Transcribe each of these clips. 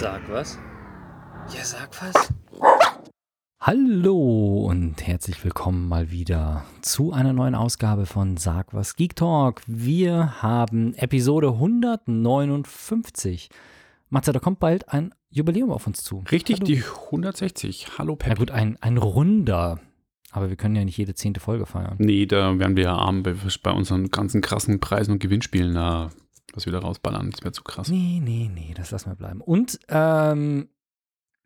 Sag was? Ja, sag was. Hallo und herzlich willkommen mal wieder zu einer neuen Ausgabe von Sag was Geek Talk. Wir haben Episode 159. Matze, da kommt bald ein Jubiläum auf uns zu. Richtig, Hallo. die 160. Hallo Na Pep. gut, ein, ein runder. Aber wir können ja nicht jede zehnte Folge feiern. Nee, da werden wir ja arm bei, bei unseren ganzen krassen Preisen und Gewinnspielen da was wieder rausballern. Das wäre zu krass. Nee, nee, nee, das lassen wir bleiben. Und, ähm,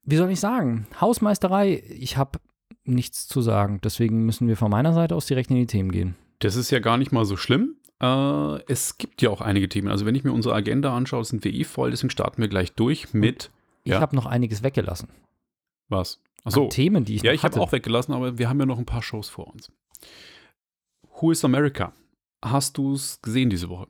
wie soll ich sagen? Hausmeisterei, ich habe nichts zu sagen. Deswegen müssen wir von meiner Seite aus direkt in die Themen gehen. Das ist ja gar nicht mal so schlimm. Äh, es gibt ja auch einige Themen. Also wenn ich mir unsere Agenda anschaue, sind wir eh voll. Deswegen starten wir gleich durch mit Ich Ja. habe noch einiges weggelassen. was? An Achso. Themen, die ich Ja, ich habe auch weggelassen, aber wir haben ja noch ein paar Shows vor uns. Who is America? Hast du es gesehen diese Woche?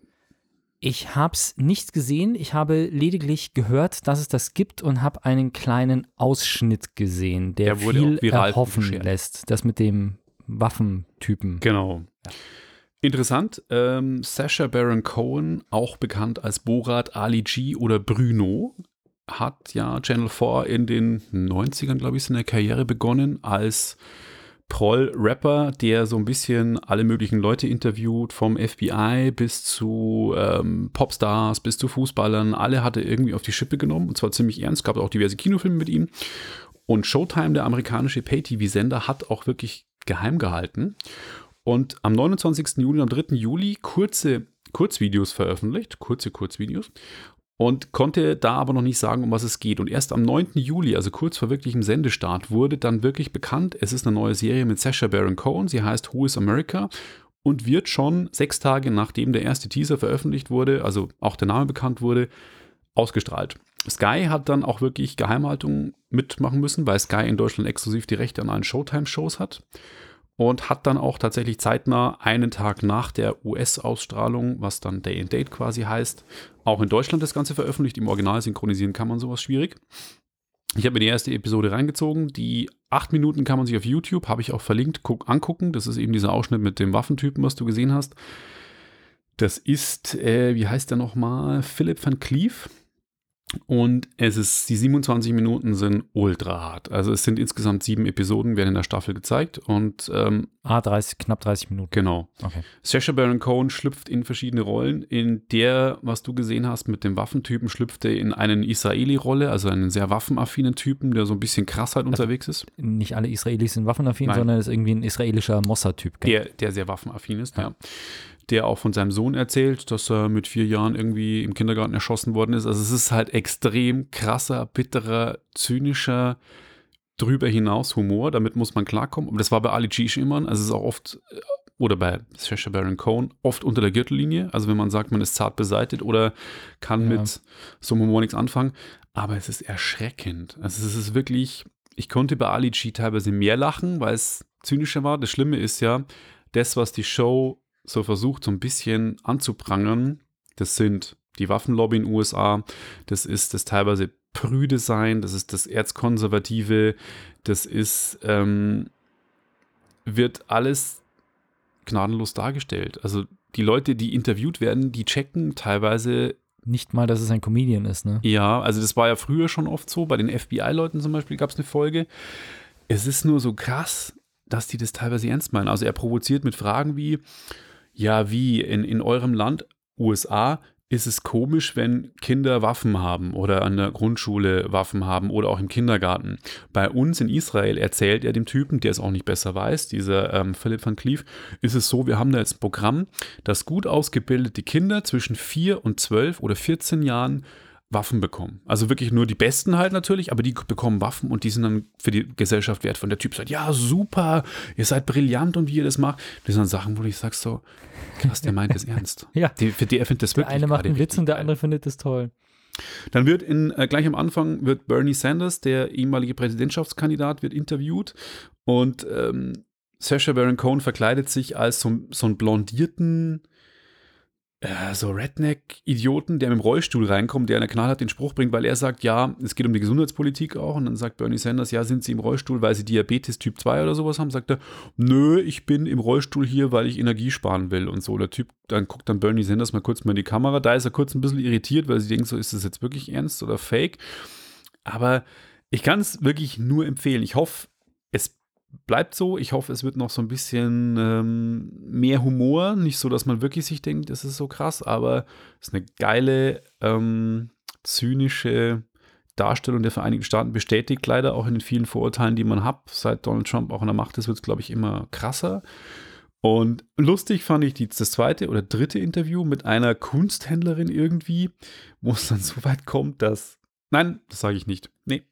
Ich habe es nicht gesehen. Ich habe lediglich gehört, dass es das gibt und habe einen kleinen Ausschnitt gesehen, der, Der viel erhoffen geshared. lässt. Das mit dem Waffentypen. Genau. Interessant, ähm, Sacha Baron Cohen, auch bekannt als Borat, Ali G oder Bruno, hat ja Channel 4 in den 90ern, glaube ich, seine Karriere begonnen als Proll-Rapper, der so ein bisschen alle möglichen Leute interviewt, vom FBI bis zu ähm, Popstars, bis zu Fußballern. Alle hat er irgendwie auf die Schippe genommen und zwar ziemlich ernst. Gab auch diverse Kinofilme mit ihm. Und Showtime, der amerikanische Pay-TV-Sender, hat auch wirklich geheim gehalten und am 29. Juli, am 3. Juli kurze Kurzvideos veröffentlicht, kurze Kurzvideos und konnte da aber noch nicht sagen, um was es geht. Und erst am 9. Juli, also kurz vor wirklichem Sendestart, wurde dann wirklich bekannt, es ist eine neue Serie mit Sacha Baron Cohen, sie heißt Who is America und wird schon sechs Tage nachdem der erste Teaser veröffentlicht wurde, also auch der Name bekannt wurde, ausgestrahlt. Sky hat dann auch wirklich Geheimhaltung mitmachen müssen, weil Sky in Deutschland exklusiv die Rechte an allen Showtime-Shows hat und hat dann auch tatsächlich zeitnah einen Tag nach der US-Ausstrahlung, was dann Day and Date quasi heißt, auch in Deutschland das Ganze veröffentlicht. Im Original synchronisieren kann man sowas schwierig. Ich habe mir die erste Episode reingezogen. Die acht Minuten kann man sich auf YouTube, habe ich auch verlinkt, guck, angucken. Das ist eben dieser Ausschnitt mit dem Waffentypen, was du gesehen hast. Das ist, äh, wie heißt der nochmal? Philipp van Cleef. Und es ist, die 27 Minuten sind ultra hart. Also es sind insgesamt sieben Episoden, werden in der Staffel gezeigt. Und ähm, Ah, 30, knapp 30 Minuten. genau. Okay. Sacha Baron Cohen schlüpft in verschiedene Rollen. In der, was du gesehen hast mit dem Waffentypen, schlüpft er in eine Israeli-Rolle, also einen sehr waffenaffinen Typen, der so ein bisschen krass halt unterwegs ist. Nicht alle Israelis sind waffenaffin, Nein. sondern ist irgendwie ein israelischer Mossad-Typ. Der, der sehr waffenaffin ist, ja. Der auch von seinem Sohn erzählt, dass er mit vier Jahren irgendwie im Kindergarten erschossen worden ist. Also es ist halt extrem krasser, bitterer, zynischer, drüber hinaus Humor. Damit muss man klarkommen. Aber das war bei Ali G schon immer. Also es ist auch oft, äh, oder bei Sacha Baron Cohen, oft unter der Gürtellinie. Also wenn man sagt, man ist zart beseitigt oder kann Ja. mit so einem Humor nichts anfangen. Aber es ist erschreckend. Also es ist wirklich, ich konnte bei Ali G teilweise mehr lachen, weil es zynischer war. Das Schlimme ist ja, das, was die Show so versucht, so ein bisschen anzuprangern, das sind die Waffenlobby in den USA, das ist das teilweise prüde sein, das ist das Erzkonservative, das ist, ähm, wird alles gnadenlos dargestellt. Also die Leute, die interviewt werden, die checken teilweise Nicht mal, dass es ein Comedian ist, ne? ja, also das war ja früher schon oft so. Bei den FBI-Leuten zum Beispiel gab es eine Folge. Es ist nur so krass, dass die das teilweise ernst meinen. Also er provoziert mit Fragen wie, ja, wie in, in eurem Land, USA, ist es komisch, wenn Kinder Waffen haben oder an der Grundschule Waffen haben oder auch im Kindergarten. Bei uns in Israel erzählt er dem Typen, der es auch nicht besser weiß, dieser ähm, Philipp van Cleef, ist es so, wir haben da jetzt ein Programm, das gut ausgebildete Kinder zwischen 4 und 12 oder 14 Jahren Waffen bekommen. Also wirklich nur die Besten halt natürlich, aber die bekommen Waffen und die sind dann für die Gesellschaft wertvoll. Der Typ sagt, ja, super, ihr seid brillant und wie ihr das macht. Das sind dann Sachen, wo ich sag so, krass, der meint es ernst. Ja. Die, für die, er findet das Der wirklich eine macht einen Witz und der andere findet es toll. Dann wird in, äh, gleich am Anfang wird Bernie Sanders, der ehemalige Präsidentschaftskandidat, wird interviewt und ähm, Sacha Baron Cohen verkleidet sich als so, so einen blondierten, äh, so Redneck-Idioten, der mit dem Rollstuhl reinkommt, der in der knallhart den Spruch bringt, weil er sagt, ja, es geht um die Gesundheitspolitik auch. Und dann sagt Bernie Sanders, ja, sind Sie im Rollstuhl, weil Sie Diabetes Typ 2 oder sowas haben? Sagt er, nö, ich bin im Rollstuhl hier, weil ich Energie sparen will und so. Der Typ, dann guckt dann Bernie Sanders mal kurz mal in die Kamera. Da ist er kurz ein bisschen irritiert, weil sie denkt, so ist das jetzt wirklich ernst oder fake? Aber ich kann es wirklich nur empfehlen. Ich hoffe, bleibt so. Ich hoffe, es wird noch so ein bisschen ähm, mehr Humor. Nicht so, dass man wirklich sich denkt, das ist so krass, aber es ist eine geile, ähm, zynische Darstellung der Vereinigten Staaten. Bestätigt leider auch in den vielen Vorurteilen, die man hat. Seit Donald Trump auch an der Macht ist, wird es, glaube ich, immer krasser. Und lustig fand ich die, das zweite oder dritte Interview mit einer Kunsthändlerin irgendwie, wo es dann so weit kommt, dass. Nein, das sage ich nicht. Nee,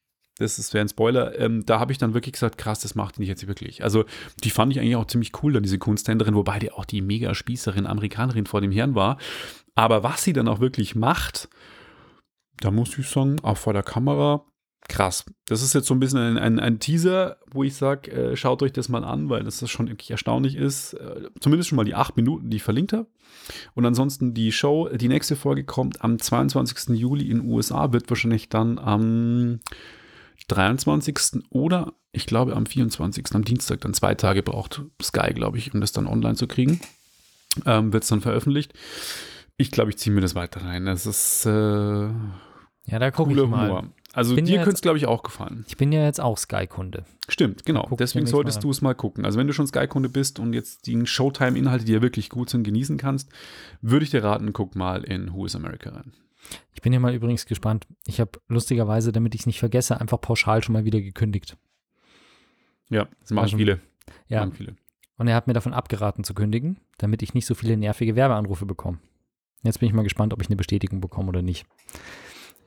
das wäre ein Spoiler. Ähm, da habe ich dann wirklich gesagt, krass, das macht nicht jetzt wirklich. Also, die fand ich eigentlich auch ziemlich cool, dann diese Kunsthändlerin, wobei die auch die mega Spießerin, Amerikanerin vor dem Herrn war. Aber was sie dann auch wirklich macht, da muss ich sagen, auch vor der Kamera, krass. Das ist jetzt so ein bisschen ein, ein, ein Teaser, wo ich sage, äh, schaut euch das mal an, weil das schon wirklich erstaunlich ist. Äh, zumindest schon mal die acht Minuten, die ich verlinkt habe. Und ansonsten die Show, die nächste Folge kommt am 22. Juli in den USA, wird wahrscheinlich dann am 23. oder ich glaube am 24. am Dienstag, dann zwei Tage braucht Sky, glaube ich, um das dann online zu kriegen. Ähm, wird es dann veröffentlicht. Ich glaube, ich ziehe mir das weiter rein. Das ist äh, ja, da gucke ich mal. Humor. Also dir könnte es, glaube ich, auch gefallen. Ich bin ja jetzt auch Sky-Kunde. Stimmt, genau. Deswegen solltest du es mal gucken. Also wenn du schon Sky-Kunde bist und jetzt die Showtime-Inhalte, die ja wirklich gut sind, genießen kannst, würde ich dir raten, guck mal in Who is America rein. Ich bin ja mal übrigens gespannt. Ich habe lustigerweise, damit ich es nicht vergesse, einfach pauschal schon mal wieder gekündigt. Ja, das machen also, viele. Ja. Machen viele. Und er hat mir davon abgeraten zu kündigen, damit ich nicht so viele nervige Werbeanrufe bekomme. Jetzt bin ich mal gespannt, ob ich eine Bestätigung bekomme oder nicht.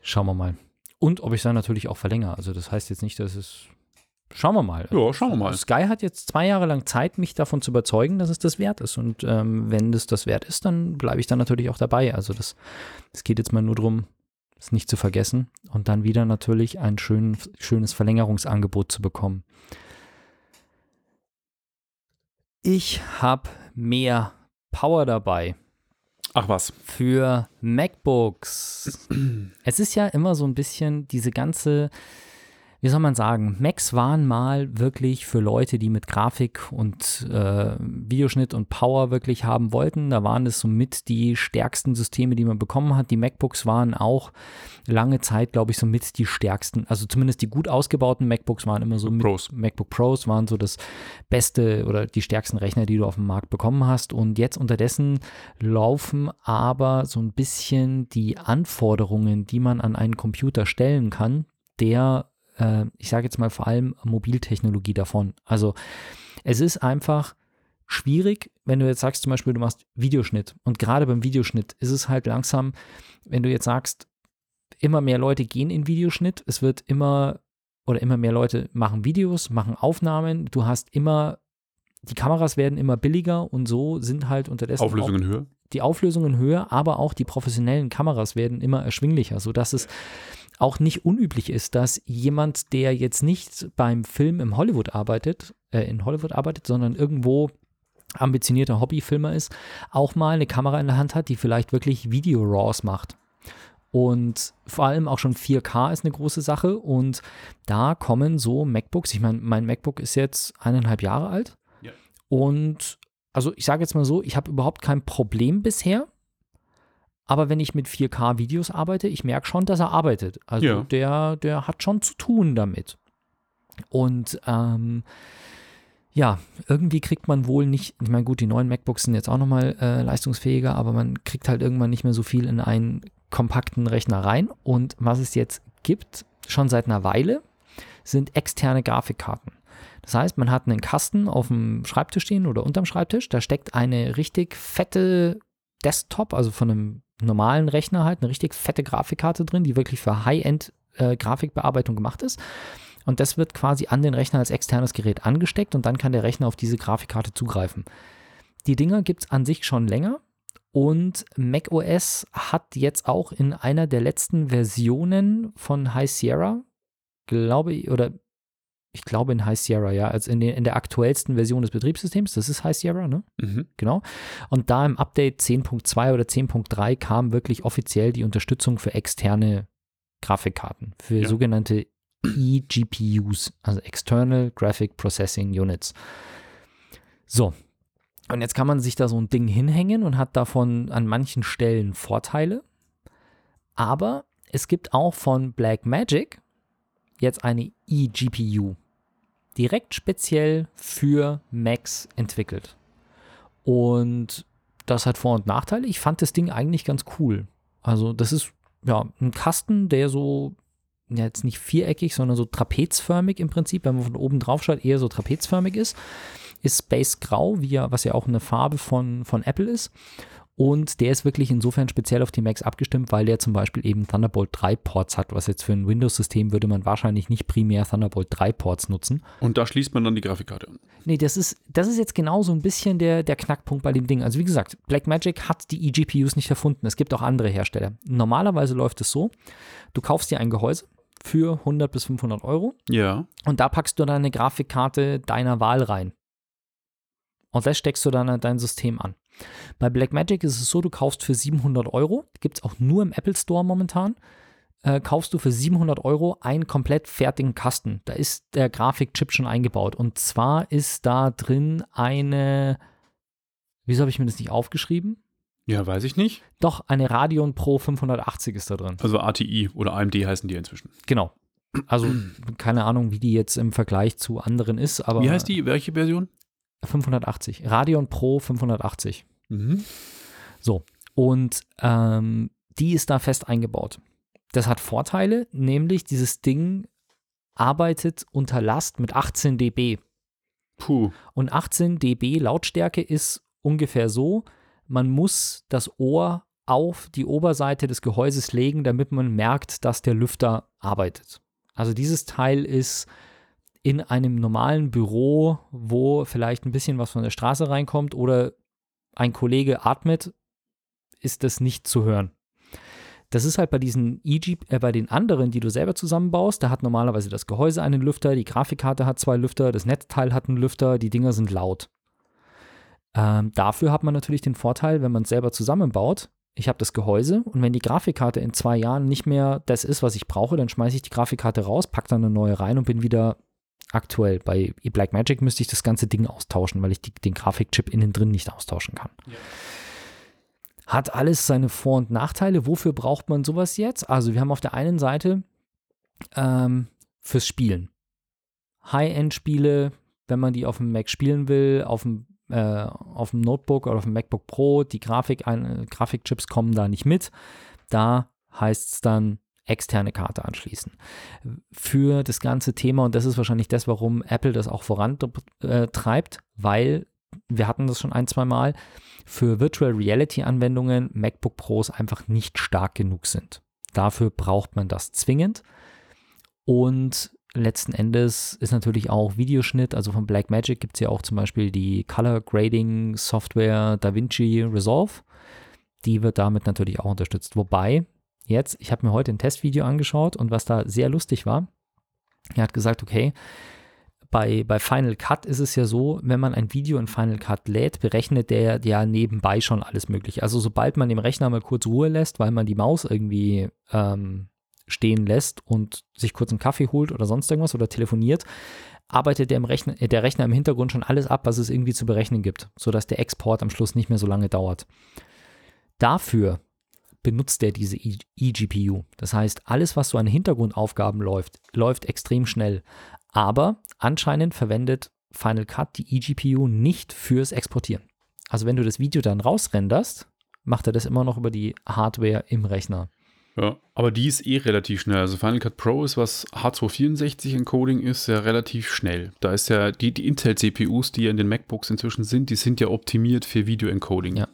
Schauen wir mal. Und ob ich es dann natürlich auch verlängere. Also das heißt jetzt nicht, dass es. Schauen wir mal. Ja, schauen wir mal. Sky hat jetzt zwei Jahre lang Zeit, mich davon zu überzeugen, dass es das wert ist. Und ähm, wenn das das wert ist, dann bleibe ich dann natürlich auch dabei. Also das, das geht jetzt mal nur darum, es nicht zu vergessen und dann wieder natürlich ein schön, schönes Verlängerungsangebot zu bekommen. Ich habe mehr Power dabei. Ach was. Für MacBooks. es ist ja immer so ein bisschen diese ganze wie soll man sagen, Macs waren mal wirklich für Leute, die mit Grafik und äh, Videoschnitt und Power wirklich haben wollten. Da waren es somit die stärksten Systeme, die man bekommen hat. Die MacBooks waren auch lange Zeit, glaube ich, somit die stärksten. Also zumindest die gut ausgebauten MacBooks waren immer so mit Pros. MacBook Pros waren so das beste oder die stärksten Rechner, die du auf dem Markt bekommen hast. Und jetzt unterdessen laufen aber so ein bisschen die Anforderungen, die man an einen Computer stellen kann, der äh, ich sage jetzt mal vor allem Mobiltechnologie davon. Also es ist einfach schwierig, wenn du jetzt sagst zum Beispiel, du machst Videoschnitt und gerade beim Videoschnitt ist es halt langsam, wenn du jetzt sagst, immer mehr Leute gehen in Videoschnitt, es wird immer oder immer mehr Leute machen Videos, machen Aufnahmen, du hast immer, die Kameras werden immer billiger und so sind halt unterdessen Auflösungen höher. Die Auflösungen höher, aber auch die professionellen Kameras werden immer erschwinglicher, sodass es auch nicht unüblich ist, dass jemand, der jetzt nicht beim Film im Hollywood arbeitet, äh, in Hollywood arbeitet, sondern irgendwo ambitionierter Hobbyfilmer ist, auch mal eine Kamera in der Hand hat, die vielleicht wirklich Video-Raws macht. Und vor allem auch schon 4K ist eine große Sache. Und da kommen so MacBooks. Ich meine, mein MacBook ist jetzt eineinhalb Jahre alt. Ja. Und also ich sage jetzt mal so, ich habe überhaupt kein Problem bisher aber wenn ich mit 4K-Videos arbeite, ich merke schon, dass er arbeitet. Also ja. der, der hat schon zu tun damit. Und ähm, ja, irgendwie kriegt man wohl nicht, ich meine, gut, die neuen MacBooks sind jetzt auch nochmal äh, leistungsfähiger, aber man kriegt halt irgendwann nicht mehr so viel in einen kompakten Rechner rein. Und was es jetzt gibt, schon seit einer Weile, sind externe Grafikkarten. Das heißt, man hat einen Kasten auf dem Schreibtisch stehen oder unterm Schreibtisch, da steckt eine richtig fette Desktop, also von einem normalen Rechner halt eine richtig fette Grafikkarte drin, die wirklich für High-End-Grafikbearbeitung äh, gemacht ist. Und das wird quasi an den Rechner als externes Gerät angesteckt und dann kann der Rechner auf diese Grafikkarte zugreifen. Die Dinger gibt es an sich schon länger und macOS hat jetzt auch in einer der letzten Versionen von High Sierra, glaube ich, oder ich glaube in High Sierra, ja, also in, in der aktuellsten Version des Betriebssystems, das ist High Sierra, ne? Mhm. Genau. Und da im Update 10.2 oder 10.3 kam wirklich offiziell die Unterstützung für externe Grafikkarten, für ja. sogenannte eGPUs, also External Graphic Processing Units. So. Und jetzt kann man sich da so ein Ding hinhängen und hat davon an manchen Stellen Vorteile. Aber es gibt auch von Blackmagic jetzt eine eGPU direkt speziell für Macs entwickelt. Und das hat Vor- und Nachteile. Ich fand das Ding eigentlich ganz cool. Also, das ist ja ein Kasten, der so, ja, jetzt nicht viereckig, sondern so trapezförmig im Prinzip, wenn man von oben drauf schaut, eher so trapezförmig ist. Ist Space Grau, wie ja, was ja auch eine Farbe von, von Apple ist. Und der ist wirklich insofern speziell auf die Macs abgestimmt, weil der zum Beispiel eben Thunderbolt 3 Ports hat, was jetzt für ein Windows-System würde man wahrscheinlich nicht primär Thunderbolt 3 Ports nutzen. Und da schließt man dann die Grafikkarte an. Nee, das ist, das ist jetzt genau so ein bisschen der, der Knackpunkt bei dem Ding. Also wie gesagt, Blackmagic hat die eGPUs nicht erfunden. Es gibt auch andere Hersteller. Normalerweise läuft es so, du kaufst dir ein Gehäuse für 100 bis 500 Euro Ja. und da packst du dann eine Grafikkarte deiner Wahl rein. Und das steckst du dann an dein System an. Bei Blackmagic ist es so, du kaufst für 700 Euro, gibt es auch nur im Apple Store momentan, äh, kaufst du für 700 Euro einen komplett fertigen Kasten. Da ist der Grafikchip schon eingebaut. Und zwar ist da drin eine, wieso habe ich mir das nicht aufgeschrieben? Ja, weiß ich nicht. Doch, eine Radeon Pro 580 ist da drin. Also ATI oder AMD heißen die inzwischen. Genau. Also keine Ahnung, wie die jetzt im Vergleich zu anderen ist, aber Wie heißt die? Welche Version? 580. Radeon Pro 580. Mhm. So. Und ähm, die ist da fest eingebaut. Das hat Vorteile, nämlich dieses Ding arbeitet unter Last mit 18 dB. Puh. Und 18 dB Lautstärke ist ungefähr so, man muss das Ohr auf die Oberseite des Gehäuses legen, damit man merkt, dass der Lüfter arbeitet. Also dieses Teil ist in einem normalen Büro, wo vielleicht ein bisschen was von der Straße reinkommt oder ein Kollege atmet, ist das nicht zu hören. Das ist halt bei diesen EG, äh, bei den anderen, die du selber zusammenbaust, da hat normalerweise das Gehäuse einen Lüfter, die Grafikkarte hat zwei Lüfter, das Netzteil hat einen Lüfter, die Dinger sind laut. Ähm, dafür hat man natürlich den Vorteil, wenn man es selber zusammenbaut, ich habe das Gehäuse und wenn die Grafikkarte in zwei Jahren nicht mehr das ist, was ich brauche, dann schmeiße ich die Grafikkarte raus, packe dann eine neue rein und bin wieder aktuell. Bei Blackmagic müsste ich das ganze Ding austauschen, weil ich die, den Grafikchip innen drin nicht austauschen kann. Ja. Hat alles seine Vor- und Nachteile. Wofür braucht man sowas jetzt? Also wir haben auf der einen Seite ähm, fürs Spielen. High-End-Spiele, wenn man die auf dem Mac spielen will, auf dem, äh, auf dem Notebook oder auf dem MacBook Pro, die Grafik, ein, Grafikchips kommen da nicht mit. Da heißt es dann externe Karte anschließen. Für das ganze Thema, und das ist wahrscheinlich das, warum Apple das auch vorantreibt, weil wir hatten das schon ein, zwei Mal, für Virtual Reality Anwendungen MacBook Pros einfach nicht stark genug sind. Dafür braucht man das zwingend. Und letzten Endes ist natürlich auch Videoschnitt, also von Blackmagic gibt es ja auch zum Beispiel die Color Grading Software DaVinci Resolve. Die wird damit natürlich auch unterstützt. Wobei, jetzt, ich habe mir heute ein Testvideo angeschaut und was da sehr lustig war, er hat gesagt, okay, bei, bei Final Cut ist es ja so, wenn man ein Video in Final Cut lädt, berechnet der ja nebenbei schon alles Mögliche. Also sobald man dem Rechner mal kurz Ruhe lässt, weil man die Maus irgendwie ähm, stehen lässt und sich kurz einen Kaffee holt oder sonst irgendwas oder telefoniert, arbeitet der, Rechner, der Rechner im Hintergrund schon alles ab, was es irgendwie zu berechnen gibt, sodass der Export am Schluss nicht mehr so lange dauert. Dafür benutzt er diese eGPU. Das heißt, alles, was so an Hintergrundaufgaben läuft, läuft extrem schnell. Aber anscheinend verwendet Final Cut die eGPU nicht fürs Exportieren. Also wenn du das Video dann rausrenderst, macht er das immer noch über die Hardware im Rechner. Ja, aber die ist eh relativ schnell. Also Final Cut Pro ist, was H264 Encoding ist, ja relativ schnell. Da ist ja die, die Intel-CPUs, die ja in den MacBooks inzwischen sind, die sind ja optimiert für Video-Encoding. Ja.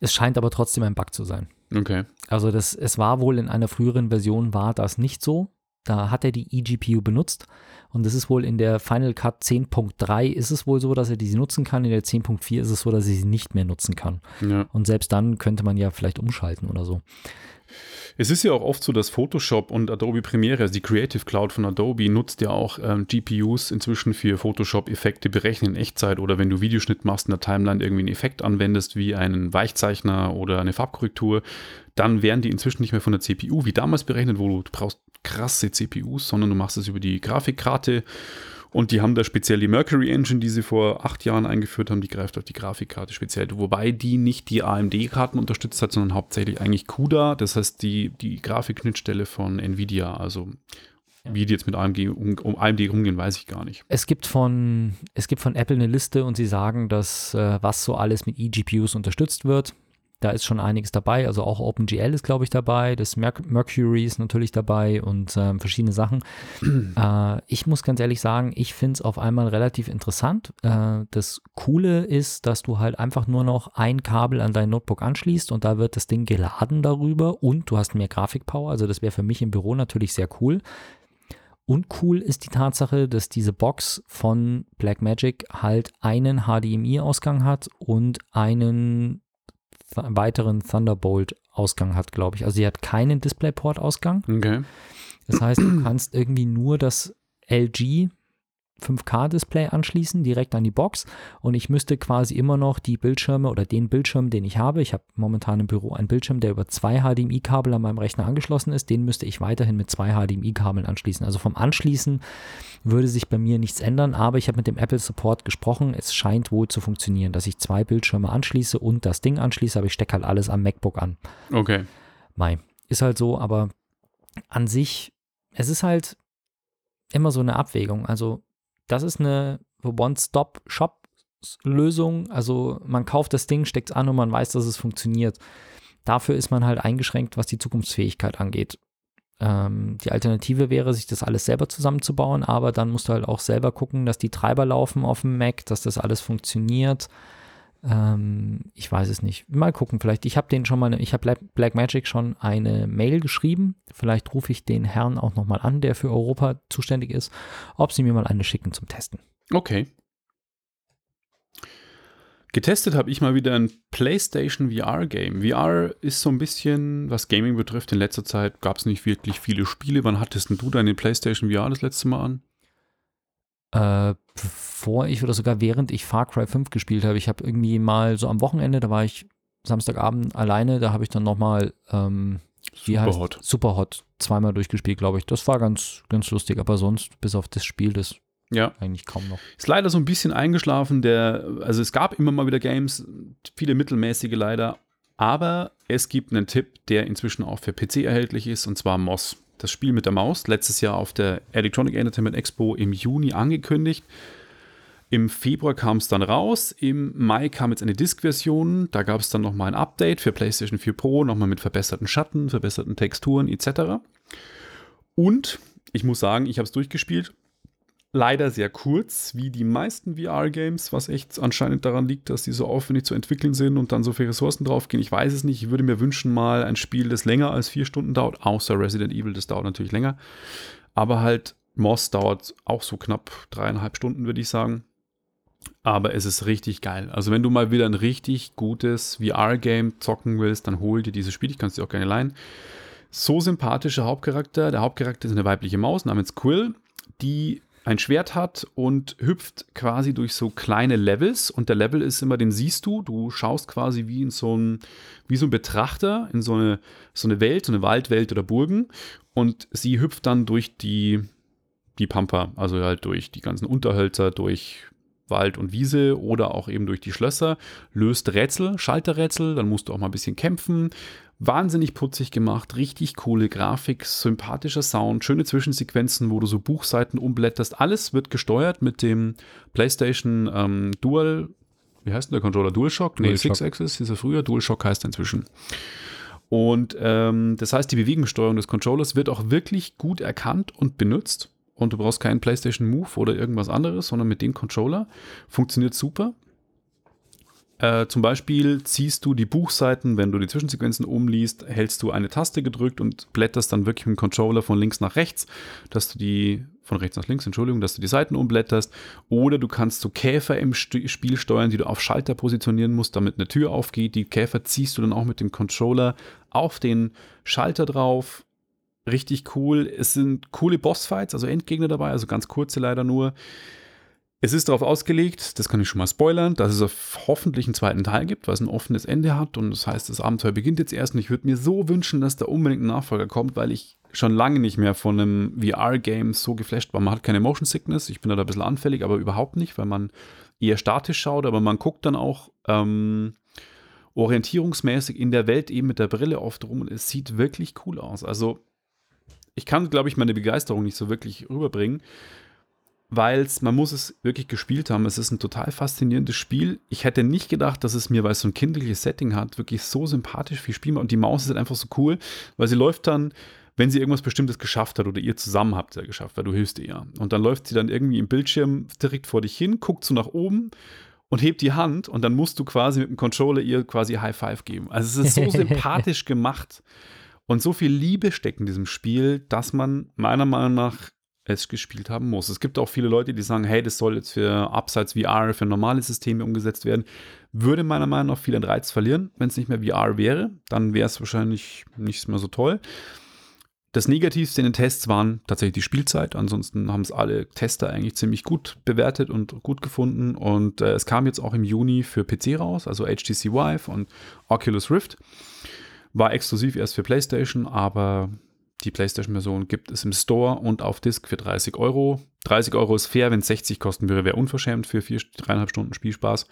Es scheint aber trotzdem ein Bug zu sein. Okay. Also das, es war wohl in einer früheren Version war das nicht so. Da hat er die eGPU benutzt und das ist wohl in der Final Cut 10.3 ist es wohl so, dass er diese nutzen kann. In der 10.4 ist es so, dass er sie nicht mehr nutzen kann. Ja. Und selbst dann könnte man ja vielleicht umschalten oder so. Es ist ja auch oft so, dass Photoshop und Adobe Premiere, also die Creative Cloud von Adobe, nutzt ja auch ähm, GPUs inzwischen für Photoshop-Effekte berechnen in Echtzeit oder wenn du Videoschnitt machst in der Timeline irgendwie einen Effekt anwendest, wie einen Weichzeichner oder eine Farbkorrektur, dann werden die inzwischen nicht mehr von der CPU wie damals berechnet, wo du, brauchst krasse CPUs, sondern du machst es über die Grafikkarte und die haben da speziell die Mercury Engine, die sie vor acht Jahren eingeführt haben, die greift auf die Grafikkarte speziell. Wobei die nicht die AMD-Karten unterstützt hat, sondern hauptsächlich eigentlich CUDA, das heißt die, die Grafikschnittstelle von Nvidia. Also Wie die jetzt mit AMG um, um AMD umgehen, weiß ich gar nicht. Es gibt von, es gibt von Apple eine Liste und sie sagen, dass äh, was so alles mit eGPUs unterstützt wird. Da ist schon einiges dabei, also auch OpenGL ist, glaube ich, dabei, das Merc Mercury ist natürlich dabei und ähm, verschiedene Sachen. äh, ich muss ganz ehrlich sagen, ich finde es auf einmal relativ interessant. Äh, das Coole ist, dass du halt einfach nur noch ein Kabel an dein Notebook anschließt und da wird das Ding geladen darüber und du hast mehr Grafikpower. Also das wäre für mich im Büro natürlich sehr cool. Und cool ist die Tatsache, dass diese Box von Blackmagic halt einen HDMI-Ausgang hat und einen weiteren Thunderbolt-Ausgang hat, glaube ich. Also sie hat keinen DisplayPort-Ausgang. Okay. Das heißt, du kannst irgendwie nur das LG 5K-Display anschließen, direkt an die Box. Und ich müsste quasi immer noch die Bildschirme oder den Bildschirm, den ich habe, ich habe momentan im Büro einen Bildschirm, der über zwei HDMI-Kabel an meinem Rechner angeschlossen ist, den müsste ich weiterhin mit zwei HDMI-Kabeln anschließen. Also vom Anschließen würde sich bei mir nichts ändern, aber ich habe mit dem Apple Support gesprochen. Es scheint wohl zu funktionieren, dass ich zwei Bildschirme anschließe und das Ding anschließe, aber ich stecke halt alles am MacBook an. Okay. Mai. Ist halt so, aber an sich, es ist halt immer so eine Abwägung. Also das ist eine One-Stop-Shop-Lösung. Also man kauft das Ding, steckt es an und man weiß, dass es funktioniert. Dafür ist man halt eingeschränkt, was die Zukunftsfähigkeit angeht. Ähm, die Alternative wäre, sich das alles selber zusammenzubauen, aber dann musst du halt auch selber gucken, dass die Treiber laufen auf dem Mac, dass das alles funktioniert. Ähm, ich weiß es nicht. Mal gucken, vielleicht. Ich habe den schon mal, ich habe Blackmagic schon eine Mail geschrieben. Vielleicht rufe ich den Herrn auch nochmal an, der für Europa zuständig ist, ob sie mir mal eine schicken zum Testen. Okay. Getestet habe ich mal wieder ein PlayStation VR-Game. VR ist so ein bisschen, was Gaming betrifft, in letzter Zeit gab es nicht wirklich viele Spiele. Wann hattest du deine PlayStation VR das letzte Mal an? Äh, bevor ich oder sogar während ich Far Cry 5 gespielt habe. Ich habe irgendwie mal so am Wochenende, da war ich Samstagabend alleine, da habe ich dann nochmal ähm, Superhot. Superhot zweimal durchgespielt, glaube ich. Das war ganz, ganz lustig, aber sonst, bis auf das Spiel, das ja. eigentlich kaum noch. Ist leider so ein bisschen eingeschlafen. Der, also es gab immer mal wieder Games, viele mittelmäßige leider, aber es gibt einen Tipp, der inzwischen auch für PC erhältlich ist, und zwar Moss das Spiel mit der Maus, letztes Jahr auf der Electronic Entertainment Expo im Juni angekündigt. Im Februar kam es dann raus, im Mai kam jetzt eine Disk-Version, da gab es dann nochmal ein Update für PlayStation 4 Pro, nochmal mit verbesserten Schatten, verbesserten Texturen etc. Und ich muss sagen, ich habe es durchgespielt leider sehr kurz, wie die meisten VR-Games, was echt anscheinend daran liegt, dass die so aufwendig zu entwickeln sind und dann so viele Ressourcen draufgehen. Ich weiß es nicht. Ich würde mir wünschen, mal ein Spiel, das länger als vier Stunden dauert, außer Resident Evil, das dauert natürlich länger. Aber halt, Moss dauert auch so knapp dreieinhalb Stunden, würde ich sagen. Aber es ist richtig geil. Also, wenn du mal wieder ein richtig gutes VR-Game zocken willst, dann hol dir dieses Spiel. Ich kann es dir auch gerne leihen. So sympathischer Hauptcharakter. Der Hauptcharakter ist eine weibliche Maus namens Quill, die ein Schwert hat und hüpft quasi durch so kleine Levels. Und der Level ist immer, den siehst du. Du schaust quasi wie in so ein, wie so ein Betrachter in so eine, so eine Welt, so eine Waldwelt oder Burgen. Und sie hüpft dann durch die, die Pampa, also halt durch die ganzen Unterhölzer, durch Wald und Wiese oder auch eben durch die Schlösser, löst Rätsel, Schalterrätsel, dann musst du auch mal ein bisschen kämpfen, Wahnsinnig putzig gemacht, richtig coole Grafik, sympathischer Sound, schöne Zwischensequenzen, wo du so Buchseiten umblätterst. Alles wird gesteuert mit dem PlayStation ähm, Dual, wie heißt denn der Controller? DualShock? Nee, DualShock. Six Axis ist er früher, DualShock heißt er inzwischen. Und ähm, das heißt, die Bewegungssteuerung des Controllers wird auch wirklich gut erkannt und benutzt. Und du brauchst keinen PlayStation Move oder irgendwas anderes, sondern mit dem Controller. Funktioniert super. Äh, zum Beispiel ziehst du die Buchseiten, wenn du die Zwischensequenzen umliest, hältst du eine Taste gedrückt und blätterst dann wirklich mit dem Controller von links nach rechts, dass du die, von rechts nach links, Entschuldigung, dass du die Seiten umblätterst. Oder du kannst so Käfer im St Spiel steuern, die du auf Schalter positionieren musst, damit eine Tür aufgeht. Die Käfer ziehst du dann auch mit dem Controller auf den Schalter drauf. Richtig cool. Es sind coole Bossfights, also Endgegner dabei, also ganz kurze leider nur. Es ist darauf ausgelegt, das kann ich schon mal spoilern, dass es hoffentlich einen zweiten Teil gibt, weil es ein offenes Ende hat. Und das heißt, das Abenteuer beginnt jetzt erst. Und ich würde mir so wünschen, dass da unbedingt ein Nachfolger kommt, weil ich schon lange nicht mehr von einem VR-Game so geflasht war. Man hat keine Motion Sickness, ich bin da ein bisschen anfällig, aber überhaupt nicht, weil man eher statisch schaut, aber man guckt dann auch ähm, orientierungsmäßig in der Welt eben mit der Brille oft rum. Und es sieht wirklich cool aus. Also ich kann, glaube ich, meine Begeisterung nicht so wirklich rüberbringen, weil es, man muss es wirklich gespielt haben. Es ist ein total faszinierendes Spiel. Ich hätte nicht gedacht, dass es mir, weil es so ein kindliches Setting hat, wirklich so sympathisch viel Spiel macht. Und die Maus ist halt einfach so cool, weil sie läuft dann, wenn sie irgendwas Bestimmtes geschafft hat oder ihr zusammen habt ja geschafft, weil du hilfst ihr ja. Und dann läuft sie dann irgendwie im Bildschirm direkt vor dich hin, guckt so nach oben und hebt die Hand und dann musst du quasi mit dem Controller ihr quasi High Five geben. Also es ist so sympathisch gemacht und so viel Liebe steckt in diesem Spiel, dass man meiner Meinung nach es gespielt haben muss. Es gibt auch viele Leute, die sagen, hey, das soll jetzt für Abseits VR, für normale Systeme umgesetzt werden. Würde meiner Meinung nach viel an Reiz verlieren, wenn es nicht mehr VR wäre. Dann wäre es wahrscheinlich nicht mehr so toll. Das Negativste in den Tests waren tatsächlich die Spielzeit. Ansonsten haben es alle Tester eigentlich ziemlich gut bewertet und gut gefunden. Und äh, es kam jetzt auch im Juni für PC raus, also HTC Vive und Oculus Rift. War exklusiv erst für PlayStation, aber die PlayStation-Version gibt es im Store und auf Disk für 30 Euro. 30 Euro ist fair, wenn es 60 kosten würde, wäre unverschämt für vier, dreieinhalb Stunden Spielspaß.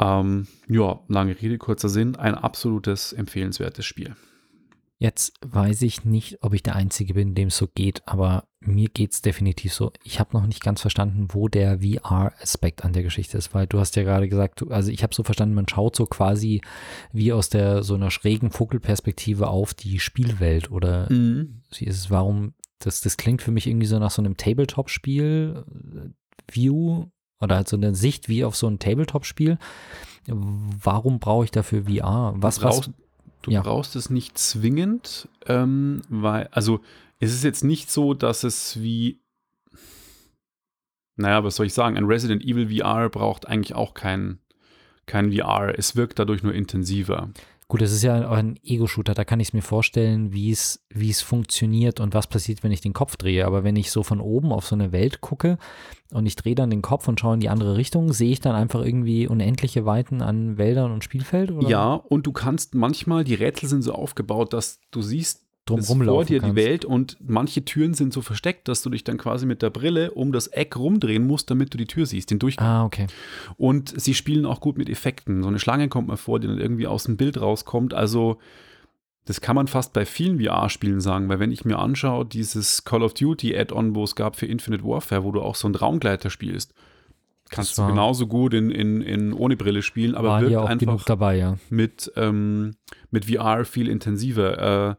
Ähm, ja, lange Rede, kurzer Sinn, ein absolutes empfehlenswertes Spiel. Jetzt weiß ich nicht, ob ich der Einzige bin, dem es so geht, aber mir geht es definitiv so. Ich habe noch nicht ganz verstanden, wo der VR-Aspekt an der Geschichte ist, weil du hast ja gerade gesagt, also ich habe so verstanden, man schaut so quasi wie aus der so einer schrägen Vogelperspektive auf die Spielwelt oder mhm. ist es, warum, das, das klingt für mich irgendwie so nach so einem Tabletop-Spiel, äh, View oder halt so eine Sicht wie auf so ein Tabletop-Spiel. Warum brauche ich dafür VR? Was, was, Du ja. brauchst es nicht zwingend, ähm, weil, also es ist jetzt nicht so, dass es wie, naja, was soll ich sagen, ein Resident Evil VR braucht eigentlich auch kein, kein VR. Es wirkt dadurch nur intensiver. Gut, das ist ja ein Ego-Shooter, da kann ich es mir vorstellen, wie es, wie es funktioniert und was passiert, wenn ich den Kopf drehe. Aber wenn ich so von oben auf so eine Welt gucke und ich drehe dann den Kopf und schaue in die andere Richtung, sehe ich dann einfach irgendwie unendliche Weiten an Wäldern und Spielfeld? Oder? Ja, und du kannst manchmal, die Rätsel sind so aufgebaut, dass du siehst, drum vor dir kannst. die Welt und manche Türen sind so versteckt, dass du dich dann quasi mit der Brille um das Eck rumdrehen musst, damit du die Tür siehst, den Durchgang. Ah, okay. Und sie spielen auch gut mit Effekten. So eine Schlange kommt mal vor, die dann irgendwie aus dem Bild rauskommt. Also das kann man fast bei vielen VR-Spielen sagen, weil wenn ich mir anschaue, dieses Call of Duty Add-on, wo es gab für Infinite Warfare, wo du auch so einen Raumgleiter spielst, kannst du genauso gut in, in, in ohne Brille spielen, aber wirkt einfach dabei, ja. mit, ähm, mit VR viel intensiver. Äh,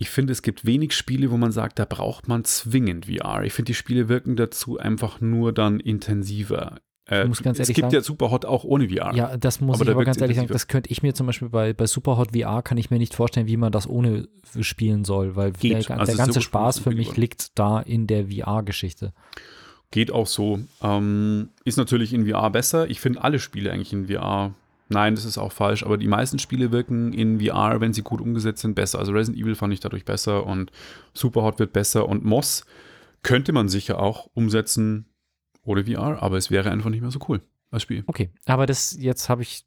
ich finde, es gibt wenig Spiele, wo man sagt, da braucht man zwingend VR. Ich finde, die Spiele wirken dazu einfach nur dann intensiver. Äh, es gibt sagen, ja Superhot auch ohne VR. Ja, das muss aber ich aber ganz ehrlich sagen, das könnte ich mir zum Beispiel bei, bei Superhot VR kann ich mir nicht vorstellen, wie man das ohne spielen soll, weil der, also der ganze Spaß für mich liegt da in der VR-Geschichte. Geht auch so. Ähm, ist natürlich in VR besser. Ich finde alle Spiele eigentlich in VR Nein, das ist auch falsch, aber die meisten Spiele wirken in VR, wenn sie gut umgesetzt sind, besser. Also Resident Evil fand ich dadurch besser und Superhot wird besser und Moss könnte man sicher auch umsetzen ohne VR, aber es wäre einfach nicht mehr so cool als Spiel. Okay, aber das jetzt habe ich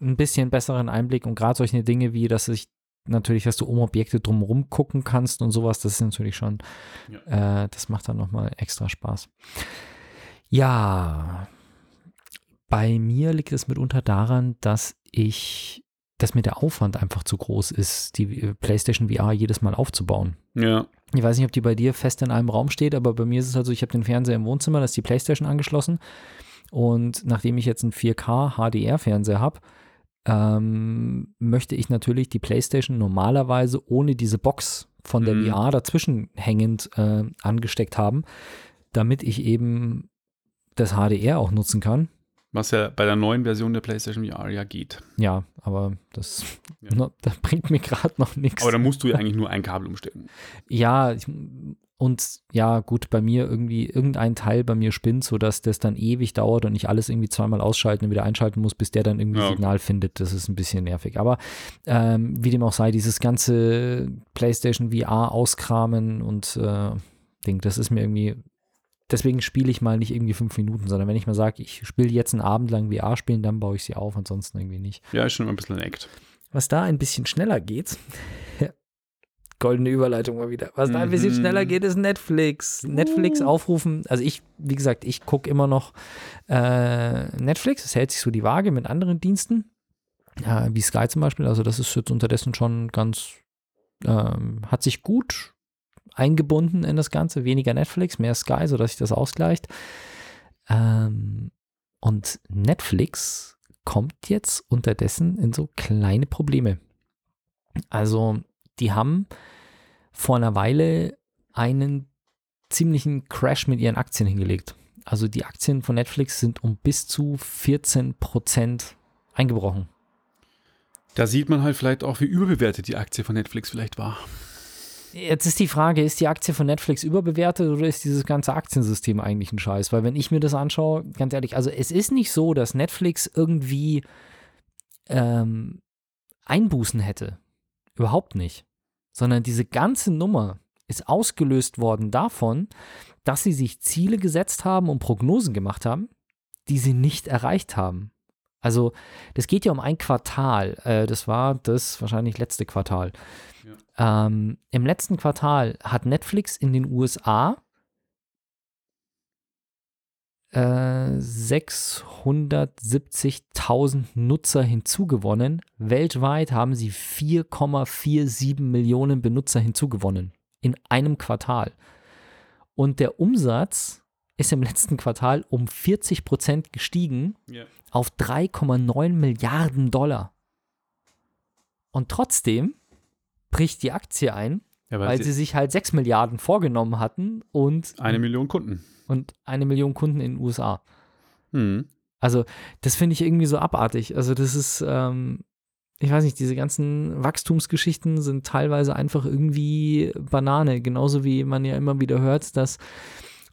ein bisschen besseren Einblick und gerade solche Dinge wie, dass ich natürlich, dass du um Objekte drumherum gucken kannst und sowas, das ist natürlich schon, ja. äh, das macht dann nochmal extra Spaß. Ja, bei mir liegt es mitunter daran, dass ich, dass mir der Aufwand einfach zu groß ist, die äh, PlayStation VR jedes Mal aufzubauen. Ja. Ich weiß nicht, ob die bei dir fest in einem Raum steht, aber bei mir ist es halt so, ich habe den Fernseher im Wohnzimmer, da ist die PlayStation angeschlossen. Und nachdem ich jetzt einen 4K HDR-Fernseher habe, ähm, möchte ich natürlich die PlayStation normalerweise ohne diese Box von der mhm. VR dazwischen hängend äh, angesteckt haben, damit ich eben das HDR auch nutzen kann. Was ja bei der neuen Version der PlayStation VR ja geht. Ja, aber das, ja. No, das bringt mir gerade noch nichts. Aber da musst du ja eigentlich nur ein Kabel umstecken. Ja, ich, und ja, gut, bei mir irgendwie, irgendein Teil bei mir spinnt, sodass das dann ewig dauert und ich alles irgendwie zweimal ausschalten und wieder einschalten muss, bis der dann irgendwie ja, Signal findet. Das ist ein bisschen nervig. Aber ähm, wie dem auch sei, dieses ganze PlayStation VR auskramen und äh, Ding, das ist mir irgendwie deswegen spiele ich mal nicht irgendwie fünf Minuten, sondern wenn ich mal sage, ich spiele jetzt einen Abend lang VR spielen, dann baue ich sie auf, ansonsten irgendwie nicht. Ja, ist schon immer ein bisschen ein Act. Was da ein bisschen schneller geht, goldene Überleitung mal wieder. Was da ein bisschen mhm. schneller geht, ist Netflix. Uh. Netflix aufrufen. Also ich, wie gesagt, ich gucke immer noch äh, Netflix. Es hält sich so die Waage mit anderen Diensten, äh, wie Sky zum Beispiel. Also das ist jetzt unterdessen schon ganz Ähm, hat sich gut eingebunden in das Ganze. Weniger Netflix, mehr Sky, sodass sich das ausgleicht. Ähm, und Netflix kommt jetzt unterdessen in so kleine Probleme. Also, die haben vor einer Weile einen ziemlichen Crash mit ihren Aktien hingelegt. Also die Aktien von Netflix sind um bis zu 14 Prozent eingebrochen. Da sieht man halt vielleicht auch, wie überbewertet die Aktie von Netflix vielleicht war. Jetzt ist die Frage, ist die Aktie von Netflix überbewertet oder ist dieses ganze Aktiensystem eigentlich ein Scheiß? Weil wenn ich mir das anschaue, ganz ehrlich, also es ist nicht so, dass Netflix irgendwie ähm, Einbußen hätte. Überhaupt nicht. Sondern diese ganze Nummer ist ausgelöst worden davon, dass sie sich Ziele gesetzt haben und Prognosen gemacht haben, die sie nicht erreicht haben. Also das geht ja um ein Quartal. Äh, das war das wahrscheinlich letzte Quartal. Ähm, Im letzten Quartal hat Netflix in den USA äh, 670.000 Nutzer hinzugewonnen. Weltweit haben sie 4,47 Millionen Benutzer hinzugewonnen in einem Quartal. Und der Umsatz ist im letzten Quartal um 40 Prozent gestiegen yeah. auf 3,9 Milliarden Dollar. Und trotzdem bricht die Aktie ein, ja, weil, weil sie, sie, sich halt 6 Milliarden vorgenommen hatten und eine Million Kunden. Und eine Million Kunden in den USA. Hm. Also, das finde ich irgendwie so abartig. Also, das ist, ähm, ich weiß nicht, diese ganzen Wachstumsgeschichten sind teilweise einfach irgendwie Banane. Genauso wie man ja immer wieder hört, dass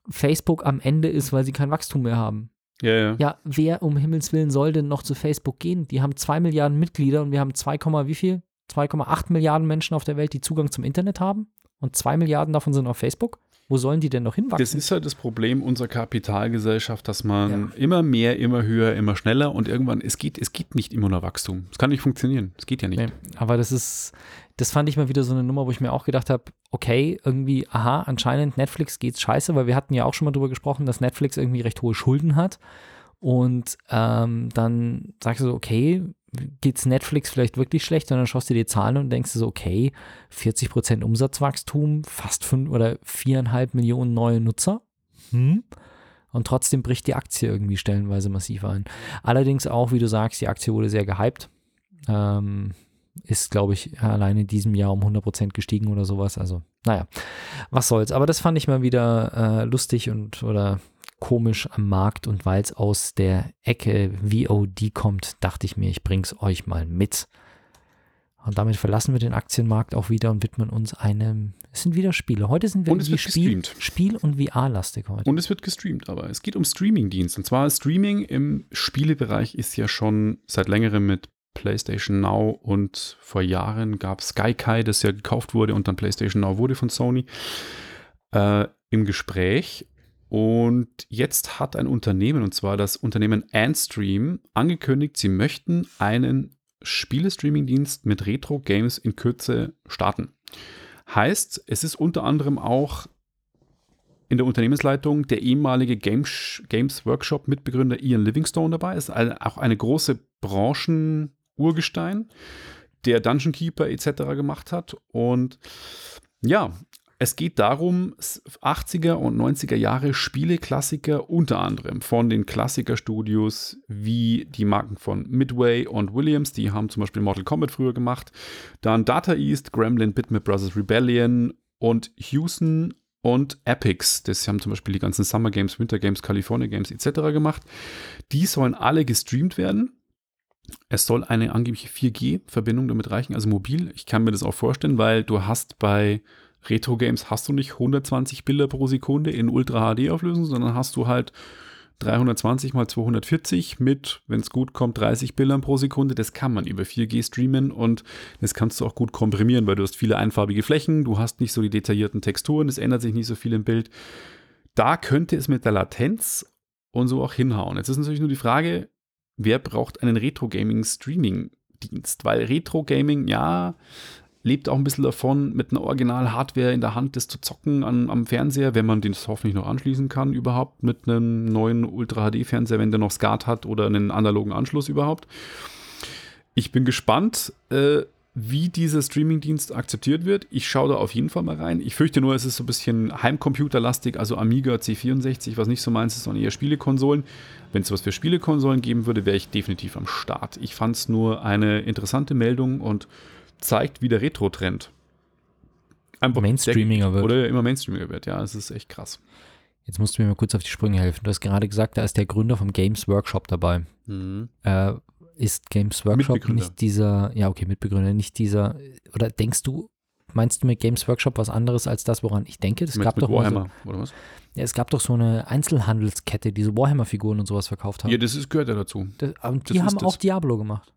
Facebook am Ende ist, weil sie kein Wachstum mehr haben. Ja, ja. Ja, wer um Himmels Willen soll denn noch zu Facebook gehen? Die haben zwei Milliarden Mitglieder und wir haben 2, wie viel? 2,8 Milliarden Menschen auf der Welt, die Zugang zum Internet haben. Und zwei Milliarden davon sind auf Facebook. Wo sollen die denn noch hinwachsen? Das ist halt das Problem unserer Kapitalgesellschaft, dass man ja. immer mehr, immer höher, immer schneller und irgendwann, es geht, es geht nicht immer nur Wachstum. Es kann nicht funktionieren. Es geht ja nicht. Nee, aber das ist, das fand ich mal wieder so eine Nummer, wo ich mir auch gedacht habe, okay, irgendwie, aha, anscheinend Netflix geht's scheiße, weil wir hatten ja auch schon mal drüber gesprochen, dass Netflix irgendwie recht hohe Schulden hat. Und ähm, dann sagst du so, okay, geht's Netflix vielleicht wirklich schlecht? Und dann schaust du dir die Zahlen und denkst so, okay, 40% Umsatzwachstum, fast fünf oder viereinhalb Millionen neue Nutzer. Hm? Und trotzdem bricht die Aktie irgendwie stellenweise massiv ein. Allerdings auch, wie du sagst, die Aktie wurde sehr gehypt. Ähm, ist, glaube ich, alleine in diesem Jahr um 100% gestiegen oder sowas. Also, naja, was soll's. Aber das fand ich mal wieder äh, lustig und oder komisch am Markt und weil es aus der Ecke VOD kommt, dachte ich mir, ich bring's euch mal mit. Und damit verlassen wir den Aktienmarkt auch wieder und widmen uns einem. Es sind wieder Spiele. Heute sind wir und es wird Spiel, gestreamt. Spiel und VR-lastig heute. Und es wird gestreamt, aber es geht um Streamingdienst. Und zwar Streaming im Spielebereich ist ja schon seit längerem mit PlayStation Now und vor Jahren gab es Skykai, das ja gekauft wurde und dann PlayStation Now wurde von Sony, äh, im Gespräch. Und jetzt hat ein Unternehmen, und zwar das Unternehmen Antstream, angekündigt, sie möchten einen Spielestreaming-Dienst mit Retro-Games in Kürze starten. Heißt, es ist unter anderem auch in der Unternehmensleitung der ehemalige Games, Games Workshop Mitbegründer Ian Livingstone dabei. Ist auch eine große Branchen-Urgestein, der Dungeon Keeper etc. gemacht hat. Und ja, es geht darum, 80er und 90er Jahre Spieleklassiker unter anderem von den Klassikerstudios wie die Marken von Midway und Williams, die haben zum Beispiel Mortal Kombat früher gemacht, dann Data East, Gremlin, Bitmap Brothers Rebellion und Houston und Epics, das haben zum Beispiel die ganzen Summer Games, Winter Games, California Games etc. gemacht. Die sollen alle gestreamt werden. Es soll eine angebliche 4G-Verbindung damit reichen, also mobil. Ich kann mir das auch vorstellen, weil du hast bei Retro-Games hast du nicht 120 Bilder pro Sekunde in Ultra-HD-Auflösung, sondern hast du halt 320 mal 240 mit, wenn es gut kommt, 30 Bildern pro Sekunde. Das kann man über 4G streamen und das kannst du auch gut komprimieren, weil du hast viele einfarbige Flächen, du hast nicht so die detaillierten Texturen, es ändert sich nicht so viel im Bild. Da könnte es mit der Latenz und so auch hinhauen. Jetzt ist natürlich nur die Frage, wer braucht einen Retro-Gaming-Streaming-Dienst? Weil Retro-Gaming, ja, lebt auch ein bisschen davon, mit einer Original-Hardware in der Hand das zu zocken an, am Fernseher, wenn man den hoffentlich noch anschließen kann überhaupt, mit einem neuen Ultra-HD-Fernseher, wenn der noch SCART hat oder einen analogen Anschluss überhaupt. Ich bin gespannt, äh, wie dieser Streamingdienst akzeptiert wird. Ich schaue da auf jeden Fall mal rein. Ich fürchte nur, es ist so ein bisschen Heimcomputerlastig, also Amiga C64, was nicht so meins ist, sondern eher Spielekonsolen. Wenn es was für Spielekonsolen geben würde, wäre ich definitiv am Start. Ich fand es nur eine interessante Meldung und zeigt, wie der Retro-Trend einfach Mainstreamiger wird. Oder immer Mainstreamiger wird. Ja, es ist echt krass. Jetzt musst du mir mal kurz auf die Sprünge helfen. Du hast gerade gesagt, da ist der Gründer vom Games Workshop dabei. Mhm. Äh, ist Games Workshop nicht dieser, ja okay, Mitbegründer, nicht dieser, oder denkst du, meinst du mit Games Workshop was anderes als das, woran ich denke? Es gab doch Warhammer, oder was? So, ja, es gab doch so eine Einzelhandelskette, die so Warhammer-Figuren und sowas verkauft haben. Ja, das ist, gehört ja dazu. Das, und das die haben auch Diablo gemacht.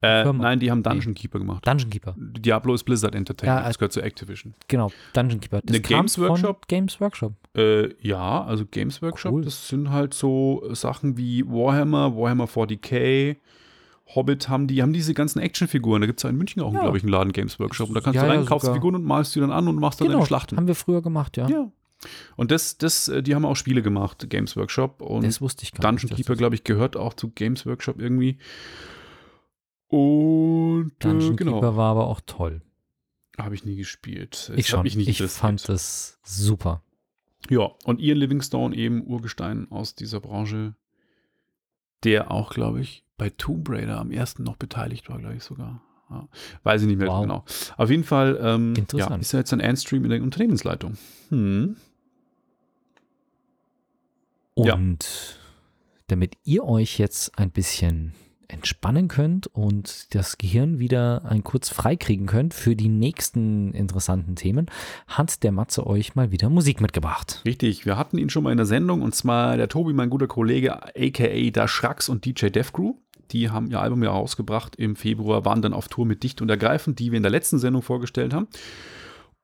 Äh, nein, die haben Dungeon Keeper gemacht. Dungeon Keeper. Diablo ist Blizzard Entertainment, Ja, das gehört zu Activision. Genau, Dungeon Keeper. Das kam Games Workshop? Games Workshop. Äh, ja, also Games Workshop, Cool. das sind halt so Sachen wie Warhammer, Warhammer 40k, Hobbit haben die, haben diese ganzen Actionfiguren. Da gibt es ja in München auch, Ja. glaube ich, einen Laden Games Workshop. Und da kannst Ja, du rein, ja, kaufst sogar. Figuren und malst die dann an und machst dann Genau, deine Schlachten. haben wir früher gemacht, ja. Ja. Und das, das, äh, die haben auch Spiele gemacht, Games Workshop. Und Das wusste ich gar Dungeon nicht. Keeper, glaube ich, gehört auch zu Games Workshop irgendwie. Und Dungeon äh, genau, Keeper war aber auch toll. habe ich nie gespielt. Ich schon. ich interessiert. fand das super. Ja, und Ian Livingstone eben Urgestein aus dieser Branche, der auch, glaube ich, bei Tomb Raider am ersten noch beteiligt war, glaube ich sogar. Ja, weiß ich nicht mehr Wow. genau. Auf jeden Fall ähm, ja, ist er jetzt ein Endstream in der Unternehmensleitung. Hm. Ja. Und damit ihr euch jetzt ein bisschen entspannen könnt und das Gehirn wieder ein kurz freikriegen könnt für die nächsten interessanten Themen, hat der Matze euch mal wieder Musik mitgebracht. Richtig, wir hatten ihn schon mal in der Sendung und zwar der Tobi, mein guter Kollege, aka Da Schrax und DJ Def Crew. Die haben ihr Album ja rausgebracht im Februar, waren dann auf Tour mit Dicht und Ergreifend, die wir in der letzten Sendung vorgestellt haben.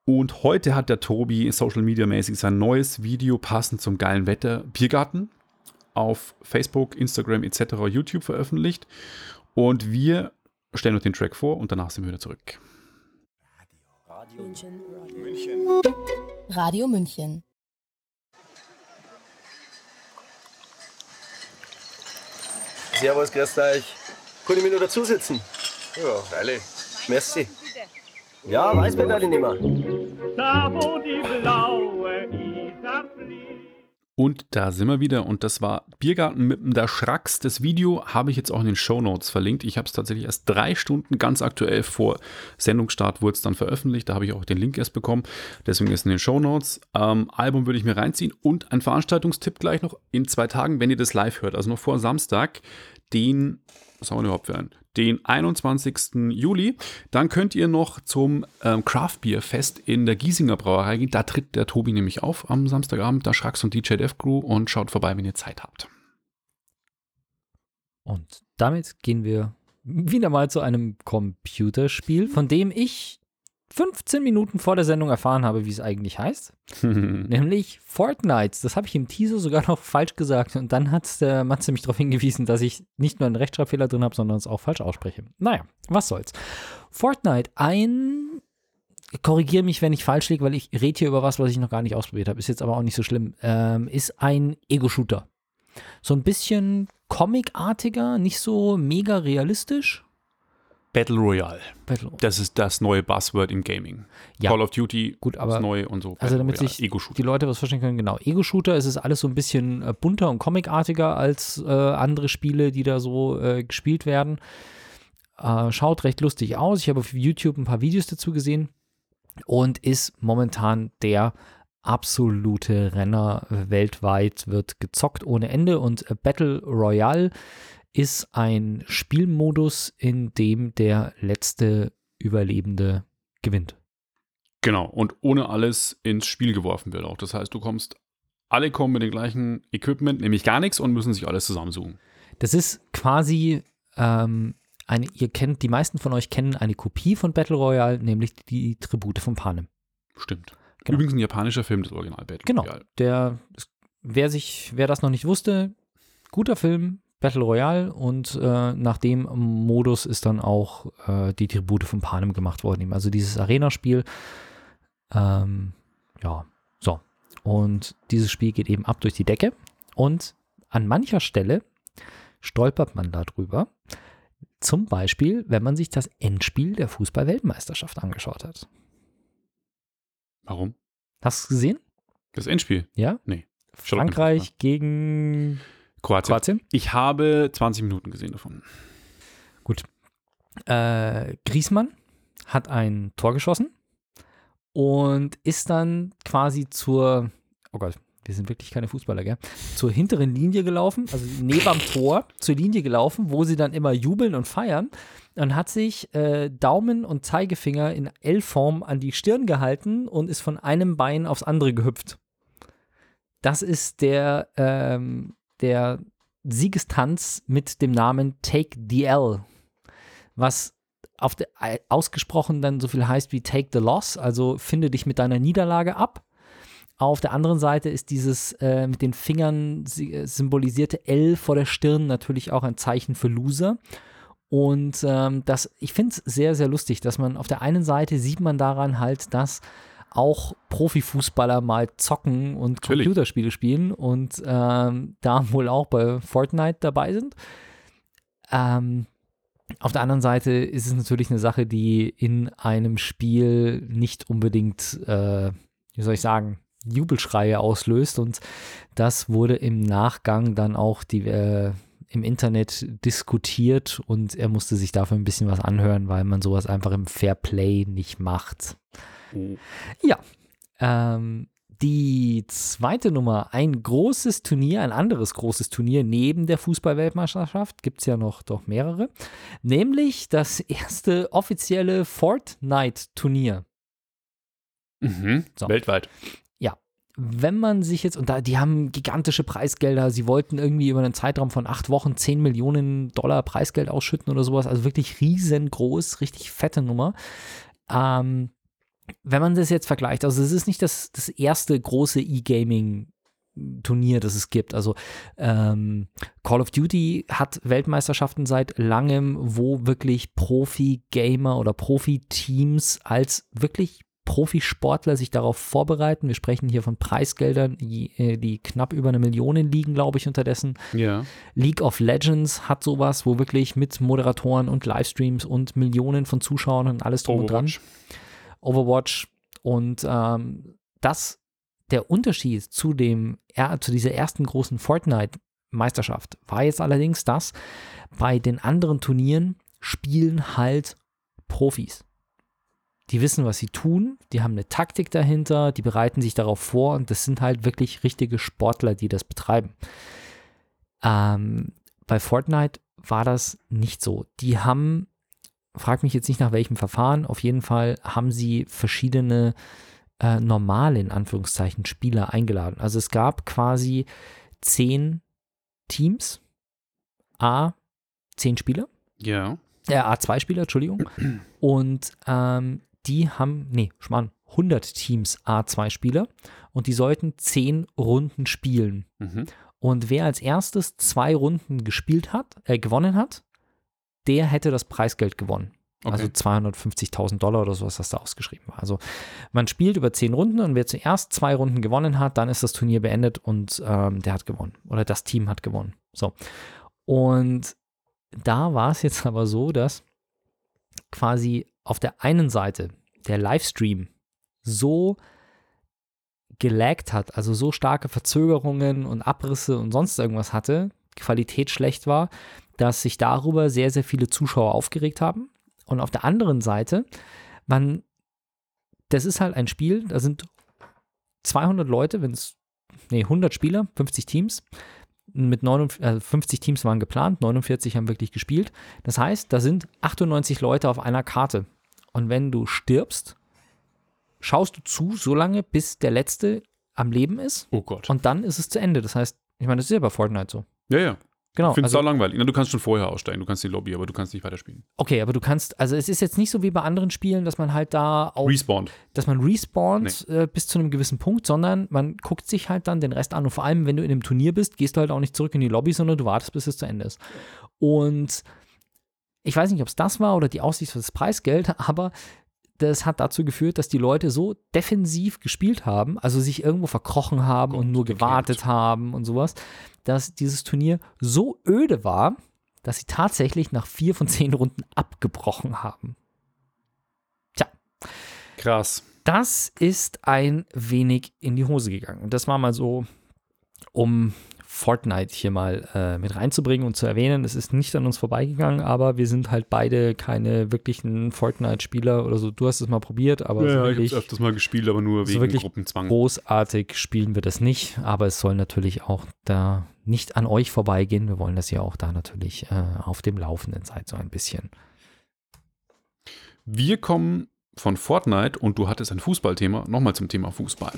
Und heute hat der Tobi Social Media mäßig sein neues Video passend zum geilen Wetter Biergarten auf Facebook, Instagram etc. YouTube veröffentlicht. Und wir stellen euch den Track vor und danach sind wir wieder zurück. München. Radio München. Servus, grüßt euch. Kann ich mir nur dazusitzen? Ja, freilich. Merci. Ja, weiß mir nicht mehr. da wo die fließt. Und da sind wir wieder und das war Biergarten mit dem der Schrax. Das Video habe ich jetzt auch in den Shownotes verlinkt. Ich habe es tatsächlich erst drei Stunden ganz aktuell vor Sendungsstart wurde es dann veröffentlicht. Da habe ich auch den Link erst bekommen. Deswegen ist in den Shownotes. Ähm, Album würde ich mir reinziehen und ein Veranstaltungstipp gleich noch in zwei Tagen, wenn ihr das live hört. Also noch vor Samstag, den, was haben wir überhaupt für einen? Den 21. Juli. Dann könnt ihr noch zum ähm, Craft Beer Fest in der Giesinger Brauerei gehen. Da tritt der Tobi nämlich auf am Samstagabend, da Schrax und DJ Def Crew und schaut vorbei, wenn ihr Zeit habt. Und damit gehen wir wieder mal zu einem Computerspiel, von dem ich 15 Minuten vor der Sendung erfahren habe, wie es eigentlich heißt. Nämlich Fortnite. Das habe ich im Teaser sogar noch falsch gesagt. Und dann hat der Matze mich darauf hingewiesen, dass ich nicht nur einen Rechtschreibfehler drin habe, sondern es auch falsch ausspreche. Naja, was soll's. Fortnite, ein. Korrigiere mich, wenn ich falsch liege, weil ich rede hier über was, was ich noch gar nicht ausprobiert habe. Ist jetzt aber auch nicht so schlimm. Ähm, ist ein Ego-Shooter. So ein bisschen comicartiger, nicht so mega realistisch. Battle Royale. Battle- Das ist das neue Buzzword im Gaming. Ja. Call of Duty Gut, aber- ist neu und so. Also Battle damit Royale, sich die Leute was verstehen können, genau. Ego-Shooter, es ist alles so ein bisschen äh, bunter und comicartiger als äh, andere Spiele, die da so äh, gespielt werden. Äh, schaut recht lustig aus. Ich habe auf YouTube ein paar Videos dazu gesehen und ist momentan der absolute Renner weltweit, wird gezockt ohne Ende und äh, Battle Royale ist ein Spielmodus, in dem der letzte Überlebende gewinnt. Genau, und ohne alles ins Spiel geworfen wird auch. Das heißt, du kommst, alle kommen mit dem gleichen Equipment, nämlich gar nichts und müssen sich alles zusammensuchen. Das ist quasi ähm, eine, ihr kennt, die meisten von euch kennen eine Kopie von Battle Royale, nämlich die Tribute von Panem. Stimmt. Genau. Übrigens ein japanischer Film, das Original Battle Genau. Royale. Der, wer sich, wer das noch nicht wusste, guter Film, Battle Royale und äh, nach dem Modus ist dann auch äh, die Tribute von Panem gemacht worden. Also dieses Arena-Spiel. Ähm, ja, so. Und dieses Spiel geht eben ab durch die Decke und an mancher Stelle stolpert man darüber. Zum Beispiel, wenn man sich das Endspiel der Fußball-Weltmeisterschaft angeschaut hat. Warum? Hast du es gesehen? Das Endspiel? Ja? Nee. Frankreich gegen Kroatien. Kroatien. Ich habe 20 Minuten gesehen davon. Äh, Griesmann hat ein Tor geschossen und ist dann quasi zur, oh Gott, wir sind wirklich keine Fußballer, gell? Zur hinteren Linie gelaufen, also neben am Tor zur Linie gelaufen, wo sie dann immer jubeln und feiern und hat sich äh, Daumen und Zeigefinger in L-Form an die Stirn gehalten und ist von einem Bein aufs andere gehüpft. Das ist der, ähm, der Siegestanz mit dem Namen Take the L, was auf der, ausgesprochen dann so viel heißt wie Take the Loss, also finde dich mit deiner Niederlage ab. Auf der anderen Seite ist dieses äh, mit den Fingern äh, symbolisierte L vor der Stirn natürlich auch ein Zeichen für Loser. Und ähm, das, ich finde es sehr, sehr lustig, dass man auf der einen Seite sieht man daran halt, dass auch Profifußballer mal zocken und Natürlich. Computerspiele spielen und ähm, da wohl auch bei Fortnite dabei sind. Ähm, auf der anderen Seite ist es natürlich eine Sache, die in einem Spiel nicht unbedingt, äh, wie soll ich sagen, Jubelschreie auslöst und das wurde im Nachgang dann auch die, äh, im Internet diskutiert und er musste sich dafür ein bisschen was anhören, weil man sowas einfach im Fair Play nicht macht. Oh. Ähm, die zweite Nummer, ein großes Turnier, ein anderes großes Turnier neben der Fußball-Weltmeisterschaft, gibt es ja noch doch mehrere, nämlich das erste offizielle Fortnite-Turnier. Mhm. So. Weltweit. Wenn man sich jetzt, und da, die haben gigantische Preisgelder, sie wollten irgendwie über einen Zeitraum von acht Wochen 10 Millionen Dollar Preisgeld ausschütten oder sowas, also wirklich riesengroß, richtig fette Nummer. Ähm, wenn man das jetzt vergleicht, also es ist nicht das, das erste große E-Gaming Turnier, das es gibt. Also ähm, Call of Duty hat Weltmeisterschaften seit langem, wo wirklich Profi-Gamer oder Profi-Teams als wirklich Profisportler sich darauf vorbereiten. Wir sprechen hier von Preisgeldern, die, äh, die knapp über eine Million liegen, glaube ich, unterdessen. Ja. League of Legends hat sowas, wo wirklich mit Moderatoren und Livestreams und Millionen von Zuschauern und alles drum und dran. Overwatch. Und ähm, das der Unterschied zu dem er, zu dieser ersten großen Fortnite Meisterschaft war jetzt allerdings, dass bei den anderen Turnieren spielen halt Profis. Die wissen, was sie tun, die haben eine Taktik dahinter, die bereiten sich darauf vor und das sind halt wirklich richtige Sportler, die das betreiben. Ähm, bei Fortnite war das nicht so. Die haben frag mich jetzt nicht nach welchem Verfahren. Auf jeden Fall haben sie verschiedene äh, normale, in Anführungszeichen, Spieler eingeladen. Also es gab quasi zehn Teams, A, zehn Spieler, Ja. äh, A2 Spieler, Entschuldigung. Und ähm, die haben, nee, Schmarrn, 100 Teams A2 Spieler und die sollten zehn Runden spielen. Mhm. Und wer als erstes zwei Runden gespielt hat, äh, gewonnen hat, der hätte das Preisgeld gewonnen. Also Okay. 250.000 Dollar oder sowas, was da ausgeschrieben war. Also man spielt über zehn Runden und wer zuerst zwei Runden gewonnen hat, dann ist das Turnier beendet und ähm, der hat gewonnen. Oder das Team hat gewonnen. So. Und da war es jetzt aber so, dass quasi auf der einen Seite der Livestream so gelaggt hat, also so starke Verzögerungen und Abrisse und sonst irgendwas hatte, Qualität schlecht war, dass sich darüber sehr, sehr viele Zuschauer aufgeregt haben. Und auf der anderen Seite, man, das ist halt ein Spiel, da sind 200 Leute, wenn es, nee, 100 Spieler, 50 Teams. Mit 49, äh, 50 Teams waren geplant, 49 haben wirklich gespielt. Das heißt, da sind 98 Leute auf einer Karte. Und wenn du stirbst, schaust du zu, so lange, bis der Letzte am Leben ist. Oh Gott. Und dann ist es zu Ende. Das heißt, ich meine, das ist ja bei Fortnite so. ja, ja. Genau. Ich finde es also, auch langweilig. Na, du kannst schon vorher aussteigen, du kannst die Lobby, aber du kannst nicht weiterspielen. okay, aber du kannst, also es ist jetzt nicht so wie bei anderen Spielen, dass man halt da auch, Respawned. dass man respawnt äh, bis zu einem gewissen Punkt, sondern man guckt sich halt dann den Rest an. Und vor allem, wenn du in einem Turnier bist, gehst du halt auch nicht zurück in die Lobby, sondern du wartest, bis es zu Ende ist. Und ich weiß nicht, ob es das war oder die Aussicht für das Preisgeld, aber das hat dazu geführt, dass die Leute so defensiv gespielt haben, also sich irgendwo verkrochen haben Gott, und nur gewartet haben und sowas, dass dieses Turnier so öde war, dass sie tatsächlich nach vier von zehn Runden abgebrochen haben. Tja, Krass. das ist ein wenig in die Hose gegangen. Und das war mal so, um Fortnite hier mal äh, mit reinzubringen und zu erwähnen. Es ist nicht an uns vorbeigegangen, aber wir sind halt beide keine wirklichen Fortnite-Spieler oder so. Du hast es mal probiert, aber so ja, ich habe wirklich es öfters mal gespielt, aber nur so wegen wirklich Gruppenzwang. großartig spielen wir das nicht. Aber es soll natürlich auch da nicht an euch vorbeigehen. Wir wollen, dass ihr auch da natürlich äh, auf dem Laufenden seid, so ein bisschen. Wir kommen von Fortnite und du hattest ein Fußballthema, nochmal zum Thema Fußball.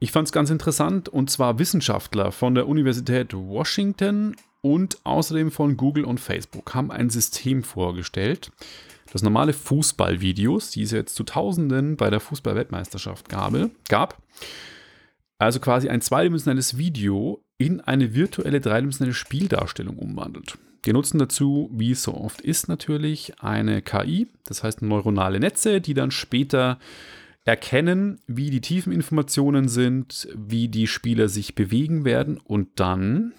Ich fand es ganz interessant und zwar Wissenschaftler von der Universität Washington und außerdem von Google und Facebook haben ein System vorgestellt, das normale Fußballvideos, die es jetzt zu Tausenden bei der Fußball-Weltmeisterschaft gab, also quasi ein zweidimensionales Video in eine virtuelle dreidimensionale Spieldarstellung umwandelt. Die nutzen dazu, wie es so oft ist, natürlich eine KI, das heißt neuronale Netze, die dann später erkennen, wie die Tiefeninformationen sind, wie die Spieler sich bewegen werden und dann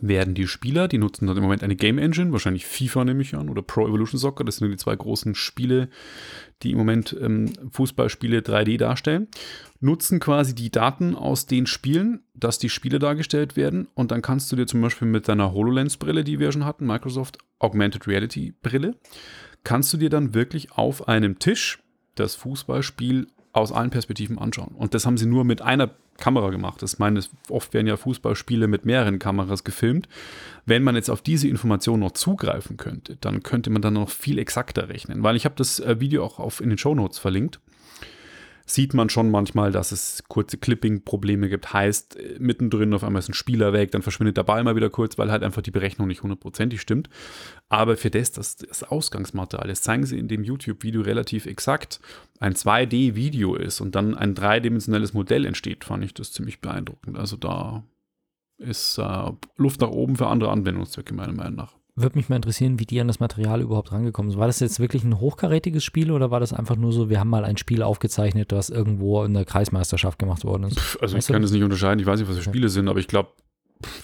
werden die Spieler, die nutzen dann im Moment eine Game Engine, wahrscheinlich FIFA nehme ich an, oder Pro Evolution Soccer, das sind die zwei großen Spiele, die im Moment ähm, Fußballspiele 3D darstellen, nutzen quasi die Daten aus den Spielen, dass die Spiele dargestellt werden und dann kannst du dir zum Beispiel mit deiner HoloLens-Brille, die wir schon hatten, Microsoft Augmented Reality-Brille, kannst du dir dann wirklich auf einem Tisch das Fußballspiel aus allen Perspektiven anschauen. Und das haben sie nur mit einer Kamera gemacht. Das meine, oft werden ja Fußballspiele mit mehreren Kameras gefilmt. Wenn man jetzt auf diese Information noch zugreifen könnte, dann könnte man dann noch viel exakter rechnen. Weil ich habe das äh, Video auch auf, in den Show Notes verlinkt. Sieht man schon manchmal, dass es kurze Clipping-Probleme gibt. Heißt, äh, mittendrin auf einmal ist ein Spieler weg, dann verschwindet der Ball mal wieder kurz, weil halt einfach die Berechnung nicht hundertprozentig stimmt. Aber für das, das, das Ausgangsmaterial, das zeigen sie in dem YouTube-Video relativ exakt, ein 2D-Video ist und dann ein dreidimensionales Modell entsteht, fand ich das ziemlich beeindruckend. Also da ist äh, Luft nach oben für andere Anwendungszwecke, meiner Meinung nach. Würde mich mal interessieren, wie die an das Material überhaupt rangekommen sind. War das jetzt wirklich ein hochkarätiges Spiel oder war das einfach nur so, wir haben mal ein Spiel aufgezeichnet, was irgendwo in der Kreismeisterschaft gemacht worden ist? Pff, Also Weißt ich kann du? das nicht unterscheiden, ich weiß nicht, was für. Spiele sind, aber ich glaube,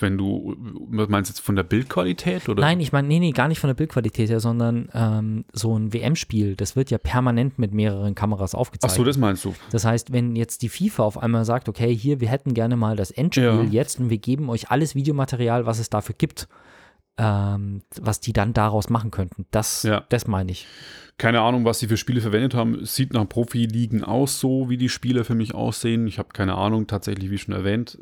wenn du, meinst jetzt von der Bildqualität oder? Nein, ich meine, nee, nee, gar nicht von der Bildqualität her, sondern ähm, so ein WM-Spiel, das wird ja permanent mit mehreren Kameras Ach aufgezeichnet. so, das meinst du. Das heißt, wenn jetzt die FIFA auf einmal sagt, okay, hier, wir hätten gerne mal das Endspiel Ja. jetzt und wir geben euch alles Videomaterial, was es dafür gibt, ähm, was die dann daraus machen könnten. Das, Ja. das meine ich. Keine Ahnung, was sie für Spiele verwendet haben. Es sieht nach Profi-Ligen aus, so wie die Spiele für mich aussehen. Ich habe keine Ahnung, tatsächlich, wie schon erwähnt.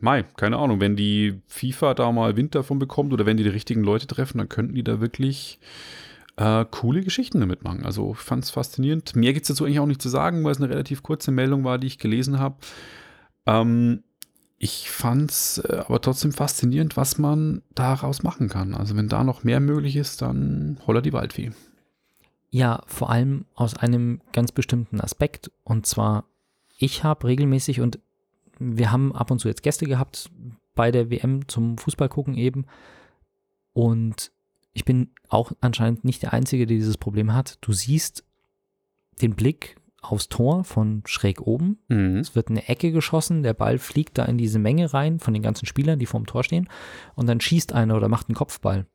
Mai, keine Ahnung. Wenn die FIFA da mal Wind davon bekommt oder wenn die die richtigen Leute treffen, dann könnten die da wirklich äh, coole Geschichten damit machen. Also ich fand es faszinierend. Mehr gibt es dazu eigentlich auch nicht zu sagen, weil es eine relativ kurze Meldung war, die ich gelesen habe. Ähm, ich fand es äh, aber trotzdem faszinierend, was man daraus machen kann. Also wenn da noch mehr möglich ist, dann holla die Waldfee. Ja, vor allem aus einem ganz bestimmten Aspekt. Und zwar, ich habe regelmäßig und wir haben ab und zu jetzt Gäste gehabt bei der WM zum Fußball gucken eben. Und ich bin auch anscheinend nicht der Einzige, der dieses Problem hat. Du siehst den Blick aufs Tor von schräg oben. Mhm. Es wird eine Ecke geschossen, der Ball fliegt da in diese Menge rein von den ganzen Spielern, die vorm Tor stehen. Und dann schießt einer oder macht einen Kopfball.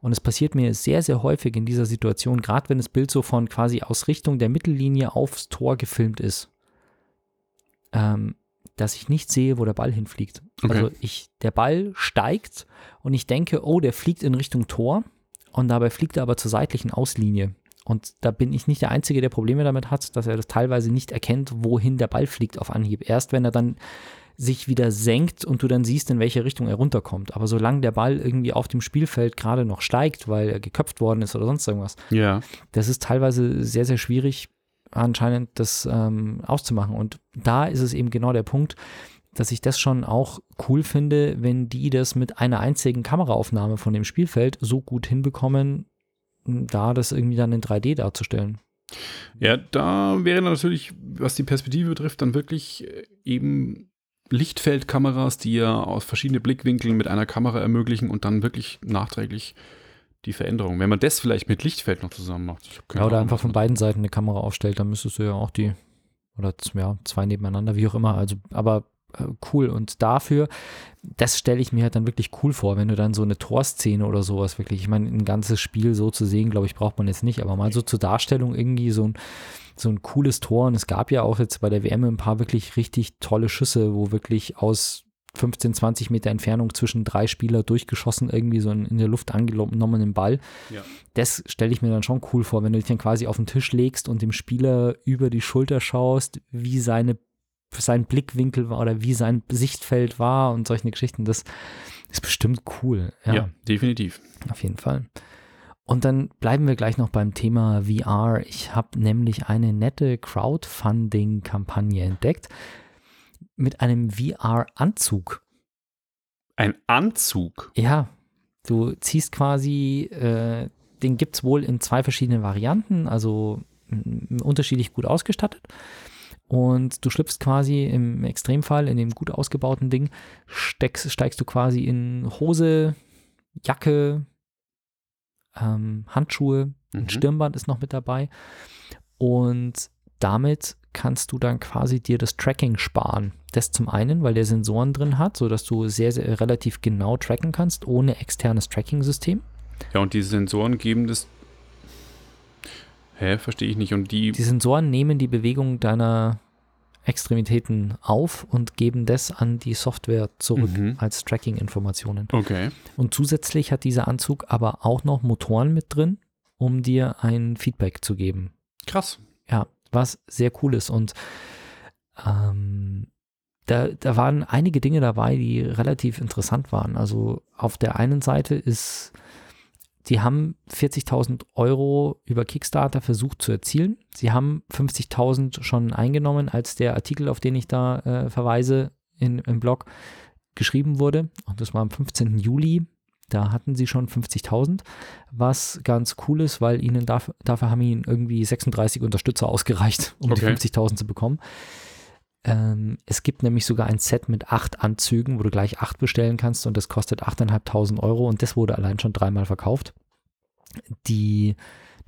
Und es passiert mir sehr, sehr häufig in dieser Situation, gerade wenn das Bild so von quasi aus Richtung der Mittellinie aufs Tor gefilmt ist, ähm, dass ich nicht sehe, wo der Ball hinfliegt. Okay. Also ich, der Ball steigt und ich denke, oh, der fliegt in Richtung Tor und dabei fliegt er aber zur seitlichen Auslinie. Und da bin ich nicht der Einzige, der Probleme damit hat, dass er das teilweise nicht erkennt, wohin der Ball fliegt auf Anhieb. Erst wenn er dann sich wieder senkt und du dann siehst, in welche Richtung er runterkommt. Aber solange der Ball irgendwie auf dem Spielfeld gerade noch steigt, weil er geköpft worden ist oder sonst irgendwas, Ja. das ist teilweise sehr, sehr schwierig, anscheinend das ähm, auszumachen. Und da ist es eben genau der Punkt, dass ich das schon auch cool finde, wenn die das mit einer einzigen Kameraaufnahme von dem Spielfeld so gut hinbekommen, da das irgendwie dann in 3D darzustellen. Ja, da wäre natürlich, was die Perspektive betrifft, dann wirklich äh, eben Lichtfeldkameras, die ja aus verschiedenen Blickwinkeln mit einer Kamera ermöglichen und dann wirklich nachträglich die Veränderung. Wenn man das vielleicht mit Lichtfeld noch zusammen macht. Ja, oder einfach von beiden Seiten eine Kamera aufstellt, dann müsstest du ja auch die, oder ja, zwei nebeneinander, wie auch immer. Also, aber cool. Und dafür, das stelle ich mir halt dann wirklich cool vor, wenn du dann so eine Torszene oder sowas wirklich, ich meine, ein ganzes Spiel so zu sehen, glaube ich, braucht man jetzt nicht, aber mal so zur Darstellung irgendwie so ein, so ein cooles Tor. Und es gab ja auch jetzt bei der WM ein paar wirklich richtig tolle Schüsse, wo wirklich aus 15, 20 Meter Entfernung zwischen drei Spieler durchgeschossen, irgendwie so in der Luft angenommenen Ball. Ja. Das stelle ich mir dann schon cool vor, wenn du dich dann quasi auf den Tisch legst und dem Spieler über die Schulter schaust, wie seine, sein Blickwinkel war oder wie sein Sichtfeld war und solche Geschichten. Das ist bestimmt cool. Ja, ja, definitiv. auf jeden Fall. Und dann bleiben wir gleich noch beim Thema VR. Ich habe nämlich eine nette Crowdfunding-Kampagne entdeckt mit einem VR-Anzug. Ein Anzug. Ja, du ziehst quasi, äh, den gibt es wohl in zwei verschiedenen Varianten, also unterschiedlich gut ausgestattet. Und du schlüpfst quasi im Extremfall in dem gut ausgebauten Ding, steckst, steigst du quasi in Hose, Jacke, ähm, Handschuhe, ein Mhm. Stirnband ist noch mit dabei. Und damit kannst du dann quasi dir das Tracking sparen. Das zum einen, weil der Sensoren drin hat, sodass du sehr, sehr relativ genau tracken kannst, ohne externes Tracking-System. Ja, und diese Sensoren geben das. Hä, verstehe ich nicht. Und die. Die Sensoren nehmen die Bewegung deiner Extremitäten auf und geben das an die Software zurück Mhm. als Tracking-Informationen. Okay. Und zusätzlich hat dieser Anzug aber auch noch Motoren mit drin, um dir ein Feedback zu geben. Krass. Ja, was sehr cool ist. Und ähm, da, da waren einige Dinge dabei, die relativ interessant waren. Also auf der einen Seite ist, die haben 40.000 Euro über Kickstarter versucht zu erzielen. Sie haben 50.000 schon eingenommen, als der Artikel, auf den ich da äh, verweise, in, im Blog geschrieben wurde. Und das war am 15. Juli. Da hatten sie schon 50.000, was ganz cool ist, weil ihnen dafür, dafür haben ihnen irgendwie 36 Unterstützer ausgereicht, um Okay. die 50.000 zu bekommen. Ähm, es gibt nämlich sogar ein Set mit acht Anzügen, wo du gleich acht bestellen kannst und das kostet 8.500 Euro und das wurde allein schon dreimal verkauft. Die,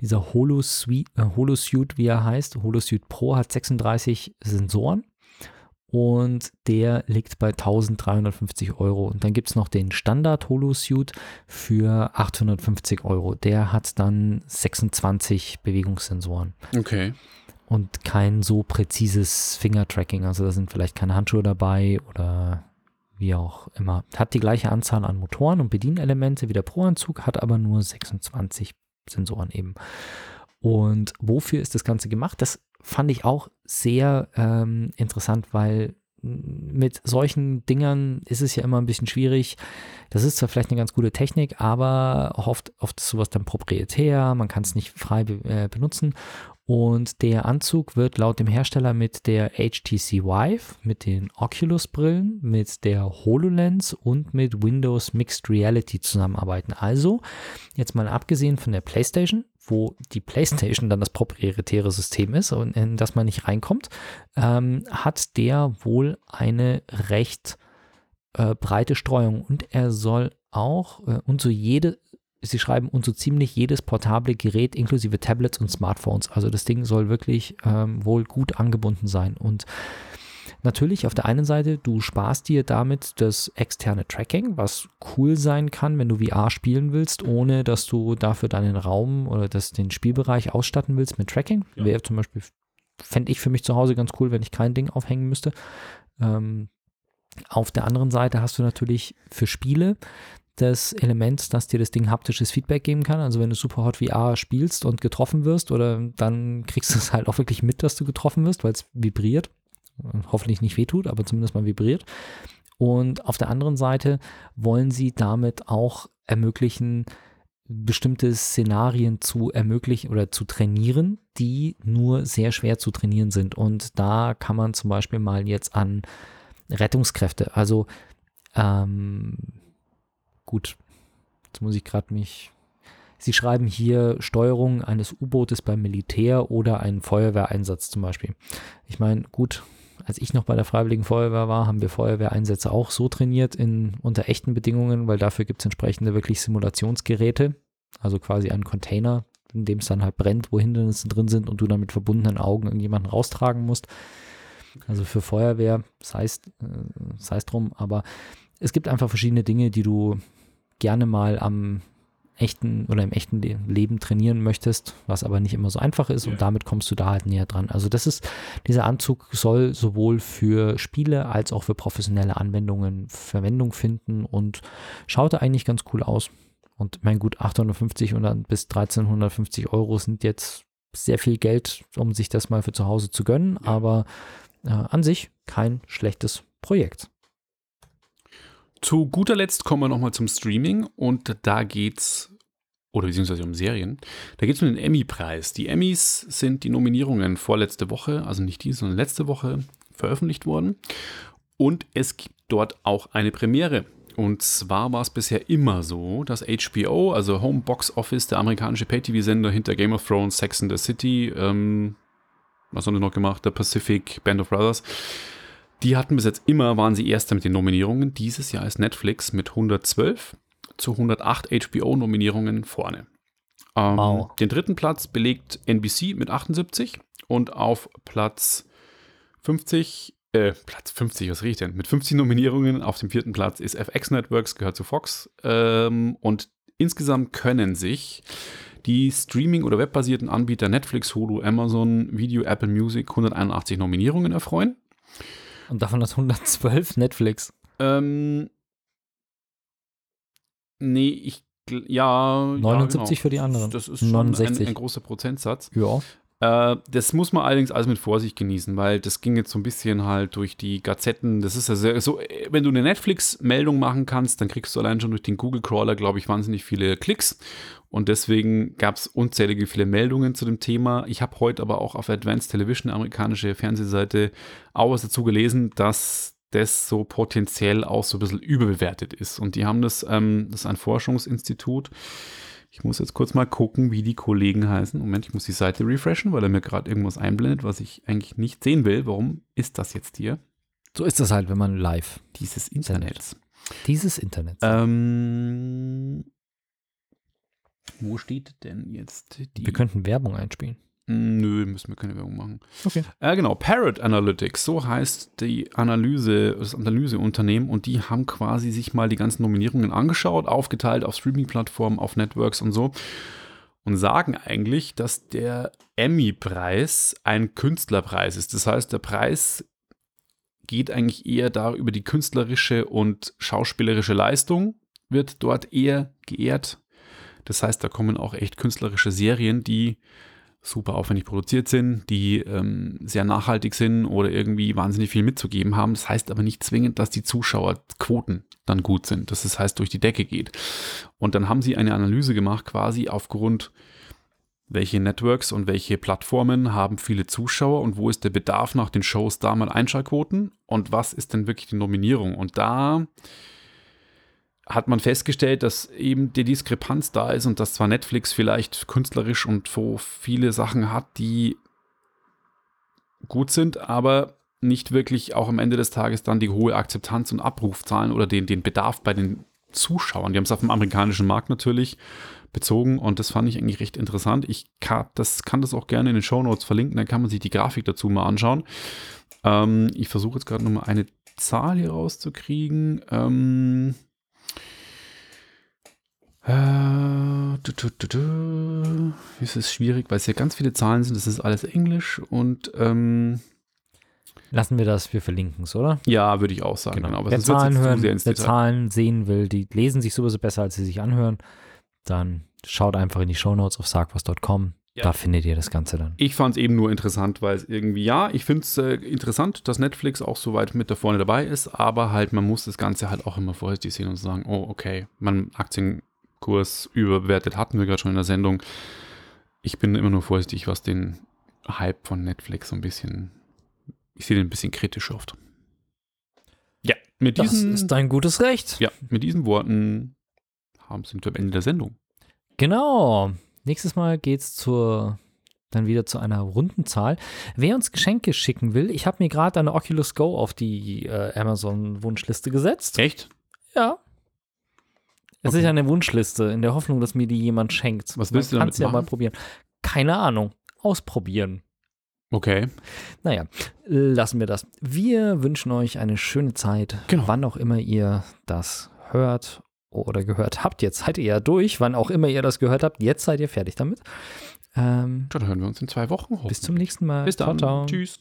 dieser Holosuite, äh, wie er heißt, Holosuite Pro hat 36 Sensoren und der liegt bei 1350 Euro. Und dann gibt es noch den Standard Holosuite für 850 Euro. Der hat dann 26 Bewegungssensoren Okay. Und kein so präzises Finger-Tracking. Also da sind vielleicht keine Handschuhe dabei oder wie auch immer. Hat die gleiche Anzahl an Motoren und Bedienelemente wie der Pro-Anzug, hat aber nur 26 Sensoren eben. Und wofür ist das Ganze gemacht? Das fand ich auch sehr ähm, interessant, weil mit solchen Dingern ist es ja immer ein bisschen schwierig. Das ist zwar vielleicht eine ganz gute Technik, aber oft, oft ist sowas dann proprietär, man kann es nicht frei be äh, benutzen. Und der Anzug wird laut dem Hersteller mit der HTC Vive, mit den Oculus-Brillen, mit der HoloLens und mit Windows Mixed Reality zusammenarbeiten. Also, jetzt mal abgesehen von der PlayStation, wo die PlayStation dann das proprietäre System ist und in das man nicht reinkommt, ähm, hat der wohl eine recht äh, breite Streuung und er soll auch äh, und so jede Sie schreiben und so ziemlich jedes portable Gerät inklusive Tablets und Smartphones. Also das Ding soll wirklich ähm, wohl gut angebunden sein. Und natürlich auf der einen Seite, du sparst dir damit das externe Tracking, was cool sein kann, wenn du VR spielen willst, ohne dass du dafür deinen Raum oder das, den Spielbereich ausstatten willst mit Tracking. Ja. Wäre zum Beispiel, fände ich für mich zu Hause ganz cool, wenn ich kein Ding aufhängen müsste. Ähm, auf der anderen Seite hast du natürlich für Spiele das Element, dass dir das Ding haptisches Feedback geben kann. Also wenn du Superhot VR spielst und getroffen wirst, oder dann kriegst du es halt auch wirklich mit, dass du getroffen wirst, weil es vibriert. Hoffentlich nicht wehtut, aber zumindest mal vibriert. Und auf der anderen Seite wollen sie damit auch ermöglichen, bestimmte Szenarien zu ermöglichen oder zu trainieren, die nur sehr schwer zu trainieren sind. Und da kann man zum Beispiel mal jetzt an Rettungskräfte, also ähm, gut, jetzt muss ich gerade mich. Sie schreiben hier Steuerung eines U-Bootes beim Militär oder einen Feuerwehreinsatz zum Beispiel. Ich meine, gut, als ich noch bei der Freiwilligen Feuerwehr war, haben wir Feuerwehreinsätze auch so trainiert in unter echten Bedingungen, weil dafür gibt es entsprechende wirklich Simulationsgeräte, also quasi einen Container, in dem es dann halt brennt, wo Hindernisse drin sind und du dann mit verbundenen Augen irgendjemanden raustragen musst. Also für Feuerwehr, sei es, äh, drum, aber es gibt einfach verschiedene Dinge, die du gerne mal am echten oder im echten Le Leben trainieren möchtest, was aber nicht immer so einfach ist und damit kommst du da halt näher dran. Also das ist, dieser Anzug soll sowohl für Spiele als auch für professionelle Anwendungen Verwendung finden und schaute eigentlich ganz cool aus. Und mein gut 850 und dann bis 1350 Euro sind jetzt sehr viel Geld, um sich das mal für zu Hause zu gönnen, aber äh, an sich kein schlechtes Projekt. Zu guter Letzt kommen wir nochmal zum Streaming und da geht's, oder beziehungsweise um Serien, da geht es um den Emmy-Preis. Die Emmys sind die Nominierungen vorletzte Woche, also nicht diese, sondern letzte Woche veröffentlicht worden. Und es gibt dort auch eine Premiere. Und zwar war es bisher immer so, dass HBO, also Home Box Office, der amerikanische Pay-TV-Sender hinter Game of Thrones, Sex and the City, ähm, was haben die noch gemacht? Der Pacific, Band of Brothers, die hatten bis jetzt immer, waren sie Erster mit den Nominierungen. Dieses Jahr ist Netflix mit 112 zu 108 HBO-Nominierungen vorne. Ähm, Wow. Den dritten Platz belegt NBC mit 78 und auf Platz 50, äh, Platz 50, was rede ich denn? Mit 50 Nominierungen auf dem vierten Platz ist FX Networks, gehört zu Fox. Ähm, und insgesamt können sich die Streaming- oder webbasierten Anbieter Netflix, Hulu, Amazon, Video, Apple Music 181 Nominierungen erfreuen. Und davon das 112 Netflix. Ähm, nee, ich, ja. 79 ja, für die anderen. Das ist schon 69. Ein, ein großer Prozentsatz. Ja. Äh, das muss man allerdings alles mit Vorsicht genießen, weil das ging jetzt so ein bisschen halt durch die Gazetten. Das ist ja sehr, so, äh, wenn du eine Netflix-Meldung machen kannst, dann kriegst du allein schon durch den Google-Crawler, glaube ich, wahnsinnig viele Klicks. Und deswegen gab es unzählige viele Meldungen zu dem Thema. Ich habe heute aber auch auf Advanced Television, amerikanische Fernsehseite, auch was dazu gelesen, dass das so potenziell auch so ein bisschen überbewertet ist. Und die haben das, ähm, das ist ein Forschungsinstitut. Ich muss jetzt kurz mal gucken, wie die Kollegen heißen. Moment, ich muss die Seite refreshen, weil er mir gerade irgendwas einblendet, was ich eigentlich nicht sehen will. Warum ist das jetzt hier? So ist das halt, wenn man live Dieses Internet. dieses Internet. Ähm, wo steht denn jetzt die? Wir könnten Werbung einspielen. Nö, müssen wir keine Werbung machen. Okay. Äh, genau, Parrot Analytics, so heißt die Analyse, das Analyseunternehmen und die haben quasi sich mal die ganzen Nominierungen angeschaut, aufgeteilt auf Streaming-Plattformen, auf Networks und so und sagen eigentlich, dass der Emmy-Preis ein Künstlerpreis ist. Das heißt, der Preis geht eigentlich eher da über die künstlerische und schauspielerische Leistung, wird dort eher geehrt. Das heißt, da kommen auch echt künstlerische Serien, die super aufwendig produziert sind, die ähm, sehr nachhaltig sind oder irgendwie wahnsinnig viel mitzugeben haben. Das heißt aber nicht zwingend, dass die Zuschauerquoten dann gut sind. dass Das heißt, durch die Decke geht. Und dann haben sie eine Analyse gemacht, quasi aufgrund, welche Networks und welche Plattformen haben viele Zuschauer und wo ist der Bedarf nach den Shows da mal Einschaltquoten und was ist denn wirklich die Nominierung. Und da hat man festgestellt, dass eben die Diskrepanz da ist und dass zwar Netflix vielleicht künstlerisch und so viele Sachen hat, die gut sind, aber nicht wirklich auch am Ende des Tages dann die hohe Akzeptanz und Abrufzahlen oder den, den Bedarf bei den Zuschauern. Die haben es auf dem amerikanischen Markt natürlich bezogen und das fand ich eigentlich recht interessant. Ich kann das, kann das auch gerne in den Show Notes verlinken, dann kann man sich die Grafik dazu mal anschauen. Ähm, ich versuche jetzt gerade nochmal eine Zahl hier rauszukriegen. Ähm, äh, du, du, du, du. Es ist schwierig, weil es hier ganz viele Zahlen sind. Das ist alles Englisch und ähm, Lassen wir das, wir verlinken es, oder? ja, würde ich auch sagen. Genau. Aber wer Zahlen hören, wer Detail. Zahlen sehen will, die lesen sich sowieso besser, als sie sich anhören, dann schaut einfach in die Shownotes auf sagwas.com. Ja. Da findet ihr das Ganze dann. Ich fand es eben nur interessant, weil es irgendwie, ja, ich finde es äh, interessant, dass Netflix auch so weit mit da vorne dabei ist, aber halt, man muss das Ganze halt auch immer vorsichtig sehen und sagen, oh, okay, man Aktienkurs überbewertet, hatten wir gerade schon in der Sendung. Ich bin immer nur vorsichtig, was den Hype von Netflix so ein bisschen, ich sehe den ein bisschen kritisch oft. Ja, mit Das diesen, ist dein gutes Recht. ja, mit diesen Worten haben sind wir am Ende der Sendung. Genau. Nächstes Mal geht's zur dann wieder zu einer runden Zahl. Wer uns Geschenke schicken will, ich habe mir gerade eine Oculus Go auf die äh, Amazon Wunschliste gesetzt. Echt? Ja. Es Okay. ist eine Wunschliste in der Hoffnung, dass mir die jemand schenkt. Was willst du Man damit kann's ja mal machen? probieren. Keine Ahnung. Ausprobieren. Okay. Naja, lassen wir das. Wir wünschen euch eine schöne Zeit, Genau. wann auch immer ihr das hört oder gehört habt. Jetzt seid ihr ja durch, wann auch immer ihr das gehört habt. Jetzt seid ihr fertig damit. Ähm, Dann hören wir uns in zwei Wochen. bis zum nächsten Mal. Bis dann. Ciao, ciao. Tschüss.